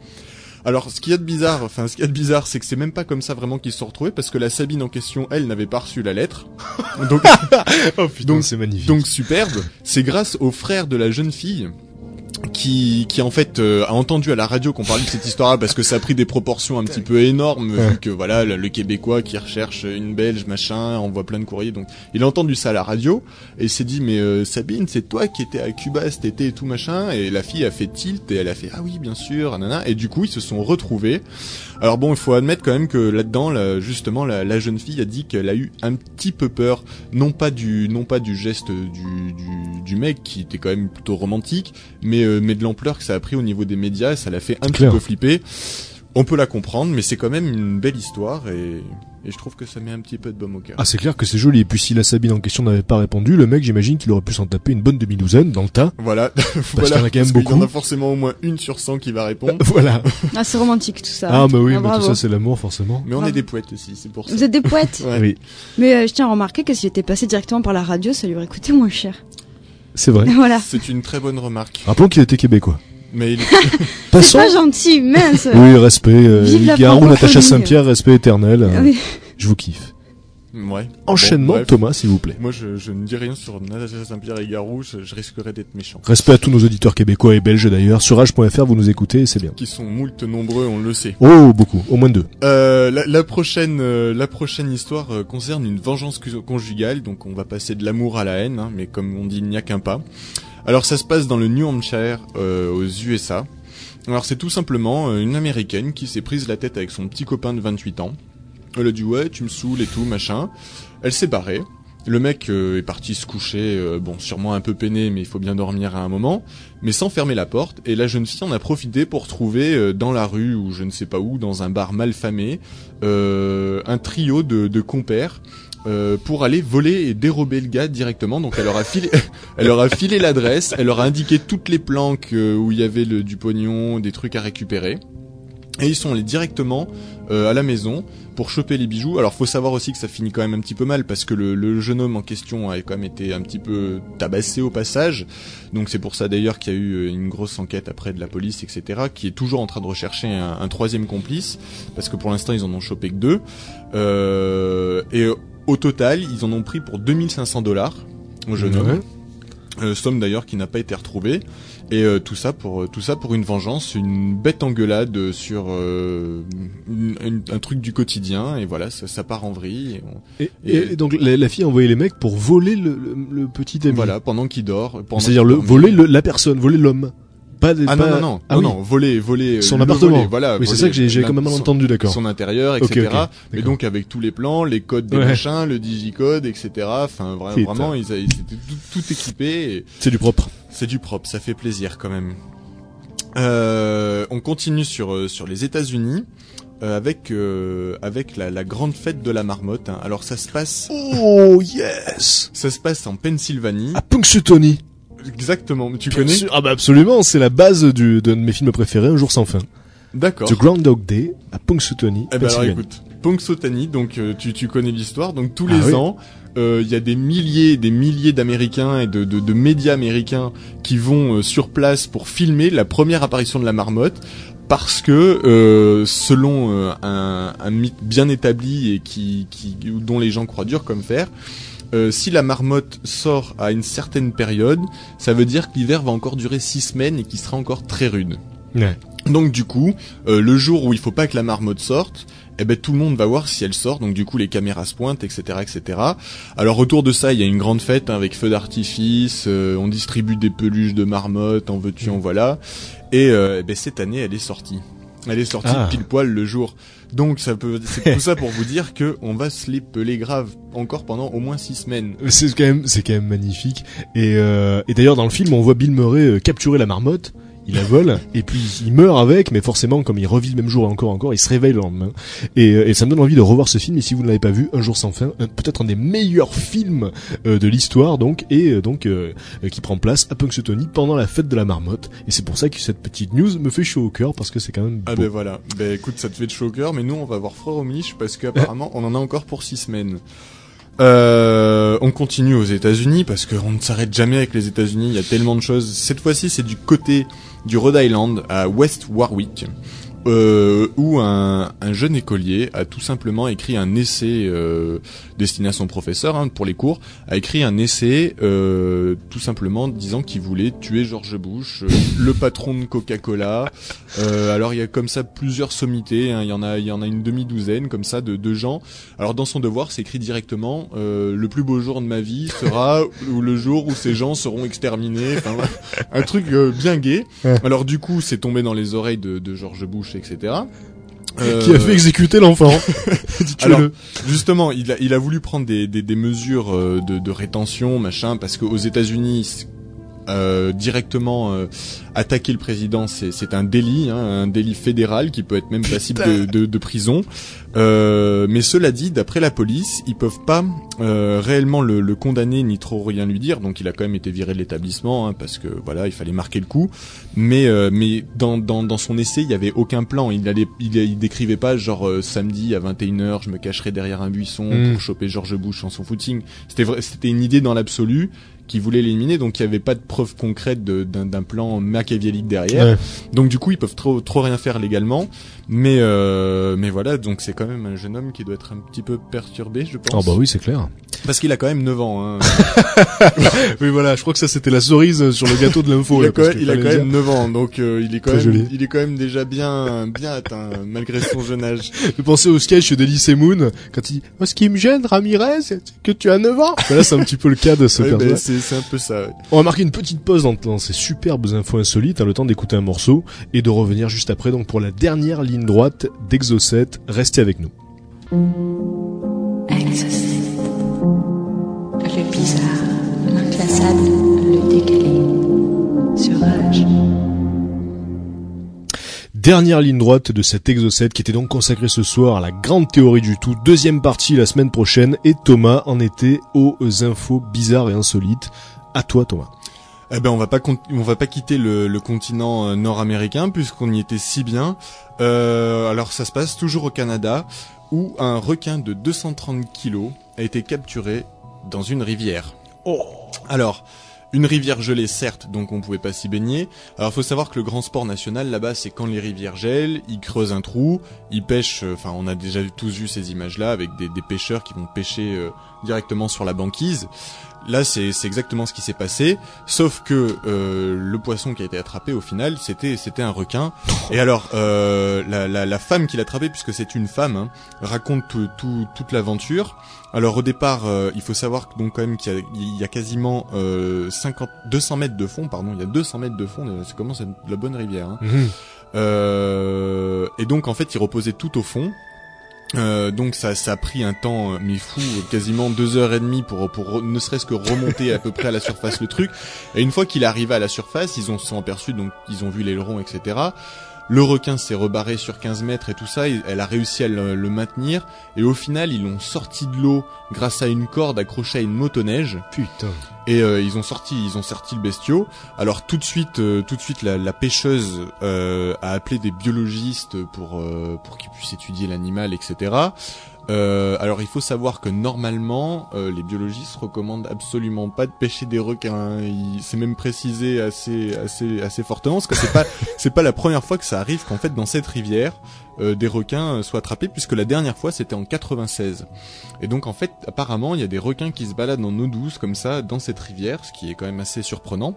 Alors, ce qu'il y a de bizarre, enfin, ce qu'il y a de bizarre, c'est que c'est même pas comme ça vraiment qu'ils se sont retrouvés, parce que la Sabine en question, elle, n'avait pas reçu la lettre. Donc, Oh putain, Donc- c'est magnifique. donc superbe. C'est grâce au frère de la jeune fille qui, qui en fait euh, a entendu à la radio qu'on parlait de cette histoire-là parce que ça a pris des proportions un petit peu énormes vu que voilà le, Québécois qui recherche une Belge machin envoie plein de courriers donc il a entendu ça à la radio et s'est dit mais euh, Sabine c'est toi qui étais à Cuba cet été et tout machin et la fille a fait tilt et elle a fait ah oui bien sûr nanana et du coup ils se sont retrouvés. Alors bon il faut admettre quand même que là-dedans là, justement la, la jeune fille a dit qu'elle a eu un petit peu peur non pas du non pas du geste du, du, du mec qui était quand même plutôt romantique mais euh, mais de l'ampleur que ça a pris au niveau des médias, ça l'a fait un petit peu flipper. On peut la comprendre, mais c'est quand même une belle histoire et, et je trouve que ça met un petit peu de baume au cœur. Ah, c'est clair que c'est joli. Et puis si la Sabine en question n'avait pas répondu, le mec, j'imagine qu'il aurait pu s'en taper une bonne demi-douzaine dans le tas. Voilà, qu'il y en a quand même parce qu'il y beaucoup. en a forcément au moins une sur 100 qui va répondre. voilà. Ah, c'est romantique tout ça. Ah, bah oui, Ah, bah, tout ça, c'est l'amour, forcément. Mais on Bravo. est des poètes aussi, c'est pour ça. Vous êtes des poètes. Ouais. Oui, Mais euh, je tiens à remarquer que s'il était passé directement par la radio, ça lui aurait coûté moins cher. C'est vrai. voilà. C'est une très bonne remarque. Rappelons qu'il était québécois. Mais il est... C'est pas gentil, mince. Oui, respect. Euh, Vive la Garou, Natacha. Saint-Pierre, respect éternel. Euh, oui. Je vous kiffe. Ouais. Enchaînement, Bon. Thomas, s'il vous plaît. Moi, je, je ne dis rien sur Natacha Saint-Pierre et Garou, je, je risquerais d'être méchant. Respect à tous nos auditeurs québécois et belges d'ailleurs. Sur Rage.fr, vous nous écoutez, c'est bien. Qui sont moult nombreux, on le sait. Oh, beaucoup. Au moins deux. Euh, la, la prochaine, euh, la prochaine histoire euh, concerne une vengeance conjugale, donc on va passer de l'amour à la haine, hein, mais comme on dit, il n'y a qu'un pas. Alors ça se passe dans le New Hampshire, euh, aux USA. Alors c'est tout simplement euh, une américaine qui s'est prise la tête avec son petit copain de 28 ans. Elle a dit ouais, tu me saoules et tout machin. Elle s'est barrée. Le mec euh, est parti se coucher, euh, bon sûrement un peu peiné, mais il faut bien dormir à un moment, mais sans fermer la porte. Et la jeune fille en a profité pour trouver euh, dans la rue ou je ne sais pas où, dans un bar mal famé, un trio de, compères. pour aller voler et dérober le gars directement. Donc elle leur a filé, elle leur a filé l'adresse, elle leur a indiqué toutes les planques où il y avait du pognon, des trucs à récupérer. Et ils sont allés directement à la maison pour choper les bijoux. Alors faut savoir aussi que ça finit quand même un petit peu mal parce que le, le jeune homme en question a quand même été un petit peu tabassé au passage. Donc c'est pour ça d'ailleurs qu'il y a eu euh, une grosse enquête après de la police, etc. qui est toujours en train de rechercher un, un troisième complice parce que pour l'instant ils en ont chopé que deux. Euh, et au total ils en ont pris pour 2500 dollars au jeune homme. Somme d'ailleurs qui n'a pas été retrouvée et euh, tout ça pour euh, tout ça pour une vengeance une bête engueulade sur euh, une- une- un truc du quotidien et voilà ça, ça part en vrille et on- Et, et- et donc la, la fille a envoyé les mecs pour voler le, le, le petit ami. voilà pendant qu'il dort C'est-à-dire le voler le, la personne, voler l'homme. Pas des, ah pas... non non non Ah non, oui. non voler voler euh, Son appartement. voler, voilà Oui, c'est ça que j'ai, quand même mal entendu, d'accord. son intérieur etc d'accord. donc avec tous les plans les codes des Ouais. machins le digicode etc enfin vra- vraiment ils, étaient tout, tout équipés et C'est du propre. C'est du propre, ça fait plaisir quand même. Euh, on continue sur euh, sur les États-Unis euh, avec euh, avec la, la grande fête de la marmotte. hein. Alors ça se passe Oh yes ça se passe en Pennsylvanie. À Punxsutawney. Exactement. Tu Bien connais sûr. Ah bah absolument, c'est la base du, de mes films préférés, Un jour sans fin. D'accord. The Groundhog Day à Punxsutawney, Eh ben alors écoute, Punxsutawney, donc euh, tu, tu connais l'histoire, donc tous Ah les oui. ans, euh, il y a des milliers, des milliers d'Américains et de, de, de médias américains qui vont euh, sur place pour filmer la première apparition de la marmotte, parce que euh, selon euh, un, un mythe bien établi et qui, qui dont les gens croient dur comme fer. Euh, si la marmotte sort à une certaine période, ça veut dire que l'hiver va encore durer six semaines et qu'il sera encore très rude. Ouais. Donc du coup, euh, le jour où il faut pas que la marmotte sorte, eh ben tout le monde va voir si elle sort. Donc du coup, les caméras se pointent, etc., etc. Alors autour de ça, il y a une grande fête hein, avec feux d'artifice. euh, on distribue des peluches de marmotte, en veux-tu, en voilà. Et euh, eh ben, cette année, elle est sortie. Elle est sortie Ah. pile poil le jour. Donc ça peut, c'est tout ça pour vous dire que on va se les peler grave encore pendant au moins six semaines. C'est quand même, c'est quand même magnifique. Et, euh, et d'ailleurs dans le film, on voit Bill Murray euh, capturer la marmotte. Il la vole et puis il meurt avec, mais forcément comme il revit le même jour et encore encore, il se réveille le lendemain. Et, euh, et ça me donne envie de revoir ce film. Et si vous ne l'avez pas vu, Un jour sans fin, peut-être un des meilleurs films euh, de l'histoire, donc et euh, donc euh, qui prend place à Punxsutawney pendant la fête de la marmotte. Et c'est pour ça que cette petite news me fait chaud au cœur parce que c'est quand même beau. Ah ben voilà. Ben écoute, ça te fait de chaud au cœur, mais nous on va voir froid au miche parce qu'apparemment on en a encore pour six semaines. Euh, on continue aux États-Unis parce qu'on ne s'arrête jamais avec les États-Unis. Il y a tellement de choses. Cette fois-ci, c'est du côté du Rhode Island à West Warwick. Euh, où un, un jeune écolier a tout simplement écrit un essai euh, destiné à son professeur hein, pour les cours, a écrit un essai euh, tout simplement disant qu'il voulait tuer George Bush, euh, le patron de Coca-Cola. Euh, alors il y a comme ça plusieurs sommités, hein, il y en a il y en a une demi-douzaine comme ça de, de gens. Alors dans son devoir, c'est écrit directement euh, le plus beau jour de ma vie sera le jour où ces gens seront exterminés. Enfin, un truc euh, bien. Ouais. Alors du coup, c'est tombé dans les oreilles de, de George Bush, etc. Qui a Euh, fait exécuter l'enfant. Alors, justement, il a, il a voulu prendre des, des, des mesures euh, de, de rétention, machin, parce qu'aux États-Unis, euh, directement euh, attaquer le président, c'est c'est un délit, hein, un délit fédéral qui peut être même passible de, de, de prison. Euh, mais cela dit, d'après la police, ils peuvent pas euh, réellement le, le condamner ni trop rien lui dire. Donc, il a quand même été viré de l'établissement hein, parce que voilà, il fallait marquer le coup. Mais euh, mais dans, dans dans son essai, il y avait aucun plan. Il allait il, il décrivait pas genre euh, samedi à 21h, je me cacherai derrière un buisson Mm. pour choper George Bush en son footing. C'était vrai, c'était une idée dans l'absolu qui voulait l'éliminer, donc il n'y avait pas de preuve concrète d'un plan machiavélique derrière. Ouais. Donc du coup, ils peuvent trop trop rien faire légalement. Mais euh, mais voilà, donc c'est quand même un jeune homme qui doit être un petit peu perturbé, je Ah pense. bah oui, c'est clair. Parce qu'il a quand même 9 ans. Hein. Oui, voilà, je crois que ça c'était la cerise sur le gâteau de l'info. il là, a quand, même, qu'il il a fallait quand le même 9 ans, donc euh, il est quand Très même joli. il est quand même déjà bien bien atteint malgré son jeune âge. J'ai pensé au sketch d'Elysée Moon quand il dit oh, ce qui me gêne Ramirez c'est que tu as 9 ans. Voilà, c'est un petit peu le cas de ce Ouais, personnage. ben, c'est un peu ça. ouais. On va marquer une petite pause dans, dans ces superbes infos insolites, hein, le temps d'écouter un morceau et de revenir juste après donc pour la dernière ligne droite d'Exocet. Restez avec nous. Exocet. Le bizarre, l'inclassable, le décalé. Dernière ligne droite de cet Exocet qui était donc consacré ce soir à la grande théorie du tout. Deuxième partie la semaine prochaine et Thomas en était aux infos bizarres et insolites. À toi Thomas. Eh ben on va pas on va pas quitter le, le continent euh, nord-américain puisqu'on y était si bien. Euh, alors ça se passe toujours au Canada où un requin de 230 kilos a été capturé dans une rivière. Alors une rivière gelée certes, donc on pouvait pas s'y baigner. Alors faut savoir que le grand sport national là-bas, c'est quand les rivières gèlent, ils creusent un trou, ils pêchent. euh, Enfin, on a déjà tous vu ces images-là avec des, pêcheurs qui vont pêcher euh, directement sur la banquise. Là, c'est c'est exactement ce qui s'est passé, sauf que euh, le poisson qui a été attrapé au final, c'était c'était un requin. Et alors, euh, la, la, la femme qui l'a attrapé, puisque c'est une femme, hein, raconte tout, tout- toute l'aventure. Alors au départ, euh, il faut savoir que donc quand même qu'il y y a quasiment euh, 50, 200 mètres de fond, pardon, il y a 200 mètres de fond. euh, C'est comment c'est de la bonne rivière. Hein. Euh, et donc en fait, il reposait tout au fond. Euh, donc ça, ça a pris un temps euh, mais fou, quasiment deux heures et demie pour ne serait-ce que remonter à peu près à la surface le truc. Et une fois qu'il est arrivé à la surface, ils ont se sont aperçus donc ils ont vu l'aileron etc. Le requin s'est rebarré sur 15 mètres et tout ça, et elle a réussi à le, le maintenir. Et au final, ils l'ont sorti de l'eau grâce à une corde accrochée à une motoneige. Putain. Et euh, ils ont sorti, ils ont sorti le bestiau. Alors tout de suite, euh, tout de suite, la, la pêcheuse euh, a appelé des biologistes pour euh, pour qu'ils puissent étudier l'animal, etc. Euh, alors il faut savoir que normalement, euh, les biologistes recommandent absolument pas de pêcher des requins. C'est même précisé assez assez assez fortement parce que c'est pas c'est pas la première fois que ça arrive qu'en fait dans cette rivière euh, des requins soient attrapés puisque la dernière fois c'était en 96. Et donc en fait apparemment il y a des requins qui se baladent en eau douce comme ça dans cette rivière, ce qui est quand même assez surprenant.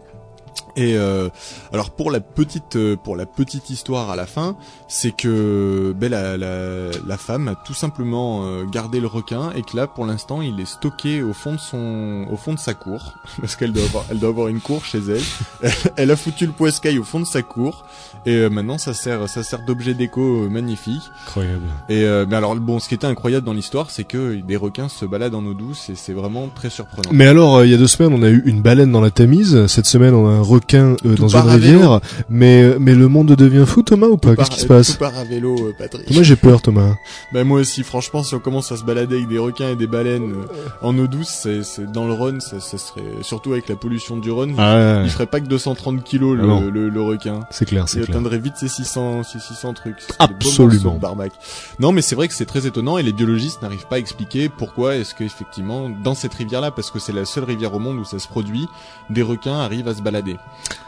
Et euh, alors pour la petite euh, pour la petite histoire à la fin, c'est que ben, la, femme a tout simplement euh, gardé le requin et que là pour l'instant il est stocké au fond de son au fond de sa cour parce qu'elle doit avoir elle doit avoir une cour chez elle. elle a foutu le poiscaille au fond de sa cour et euh, maintenant ça sert ça sert d'objet déco euh, magnifique. Incroyable. Et euh, mais alors bon ce qui était incroyable dans l'histoire c'est que des requins se baladent en eau douce et c'est vraiment très surprenant. Mais alors, euh, il y a deux semaines, on a eu une baleine dans la Tamise. Cette semaine, on a un requin euh, dans une rivière. Mais mais le monde devient fou, Thomas, ou pas? Qu'est-ce qui se passe? Tout part à vélo, Patrick. Moi, j'ai peur, Thomas. Bah moi aussi, franchement, si on commence à se balader avec des requins et des baleines en eau douce, c'est, c'est dans le Rhône, ça, ça serait surtout avec la pollution du Rhône, Ah, il ferait pas que 230 kilos Ah le, le, le requin. c'est clair, c'est clair. Atteindrait vite ses 600, ses 600 trucs. Absolument. barbac. Non, mais c'est vrai que c'est très étonnant et les biologistes n'arrivent pas à expliquer pourquoi est-ce qu'effectivement, dans cette rivière-là, parce que c'est la seule rivière au monde où ça se produit, des requins arrivent à se balader.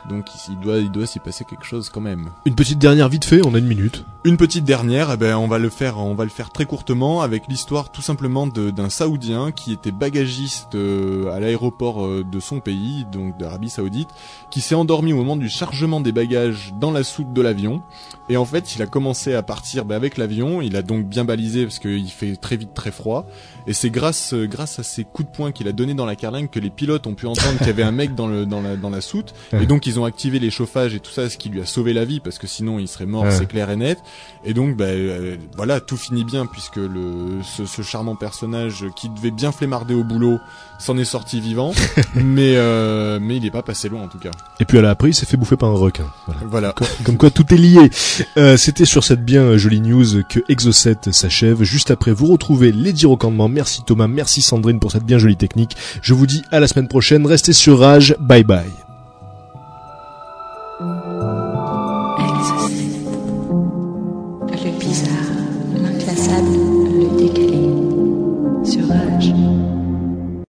Donc il doit, il doit s'y passer quelque chose quand même. Une petite dernière vite fait, on a une minute. Une petite dernière, eh ben on va le faire, on va le faire très courtement avec l'histoire tout simplement de- d'un Saoudien qui était bagagiste euh, à l'aéroport euh, de son pays, donc d'Arabie Saoudite, qui s'est endormi au moment du chargement des bagages dans la soute de l'avion. Et en fait, il a commencé à partir ben, avec l'avion. Il a donc bien balisé parce qu'il fait très vite très froid. Et c'est grâce euh, grâce à ces coups de poing qu'il a donné dans la carlingue que les pilotes ont pu entendre qu'il y avait un mec dans le dans la dans la soute. Et donc ils ont activé les chauffages et tout ça, ce qui lui a sauvé la vie parce que sinon il serait mort, Ouais. c'est clair et net. Et donc bah, euh, voilà, tout finit bien puisque le ce, ce charmant personnage qui devait bien flémarder au boulot s'en est sorti vivant, mais euh, mais il est pas passé loin en tout cas. Et puis à la après, il s'est fait bouffer par un requin. Voilà. Voilà. Comme quoi tout est lié. Euh, C'était sur cette bien jolie news que Exocet s'achève. Juste après, vous retrouvez Lady Rocandement. Merci Thomas, merci Sandrine pour cette bien jolie technique. Je vous dis à la semaine prochaine. Restez sur Rage. Bye bye.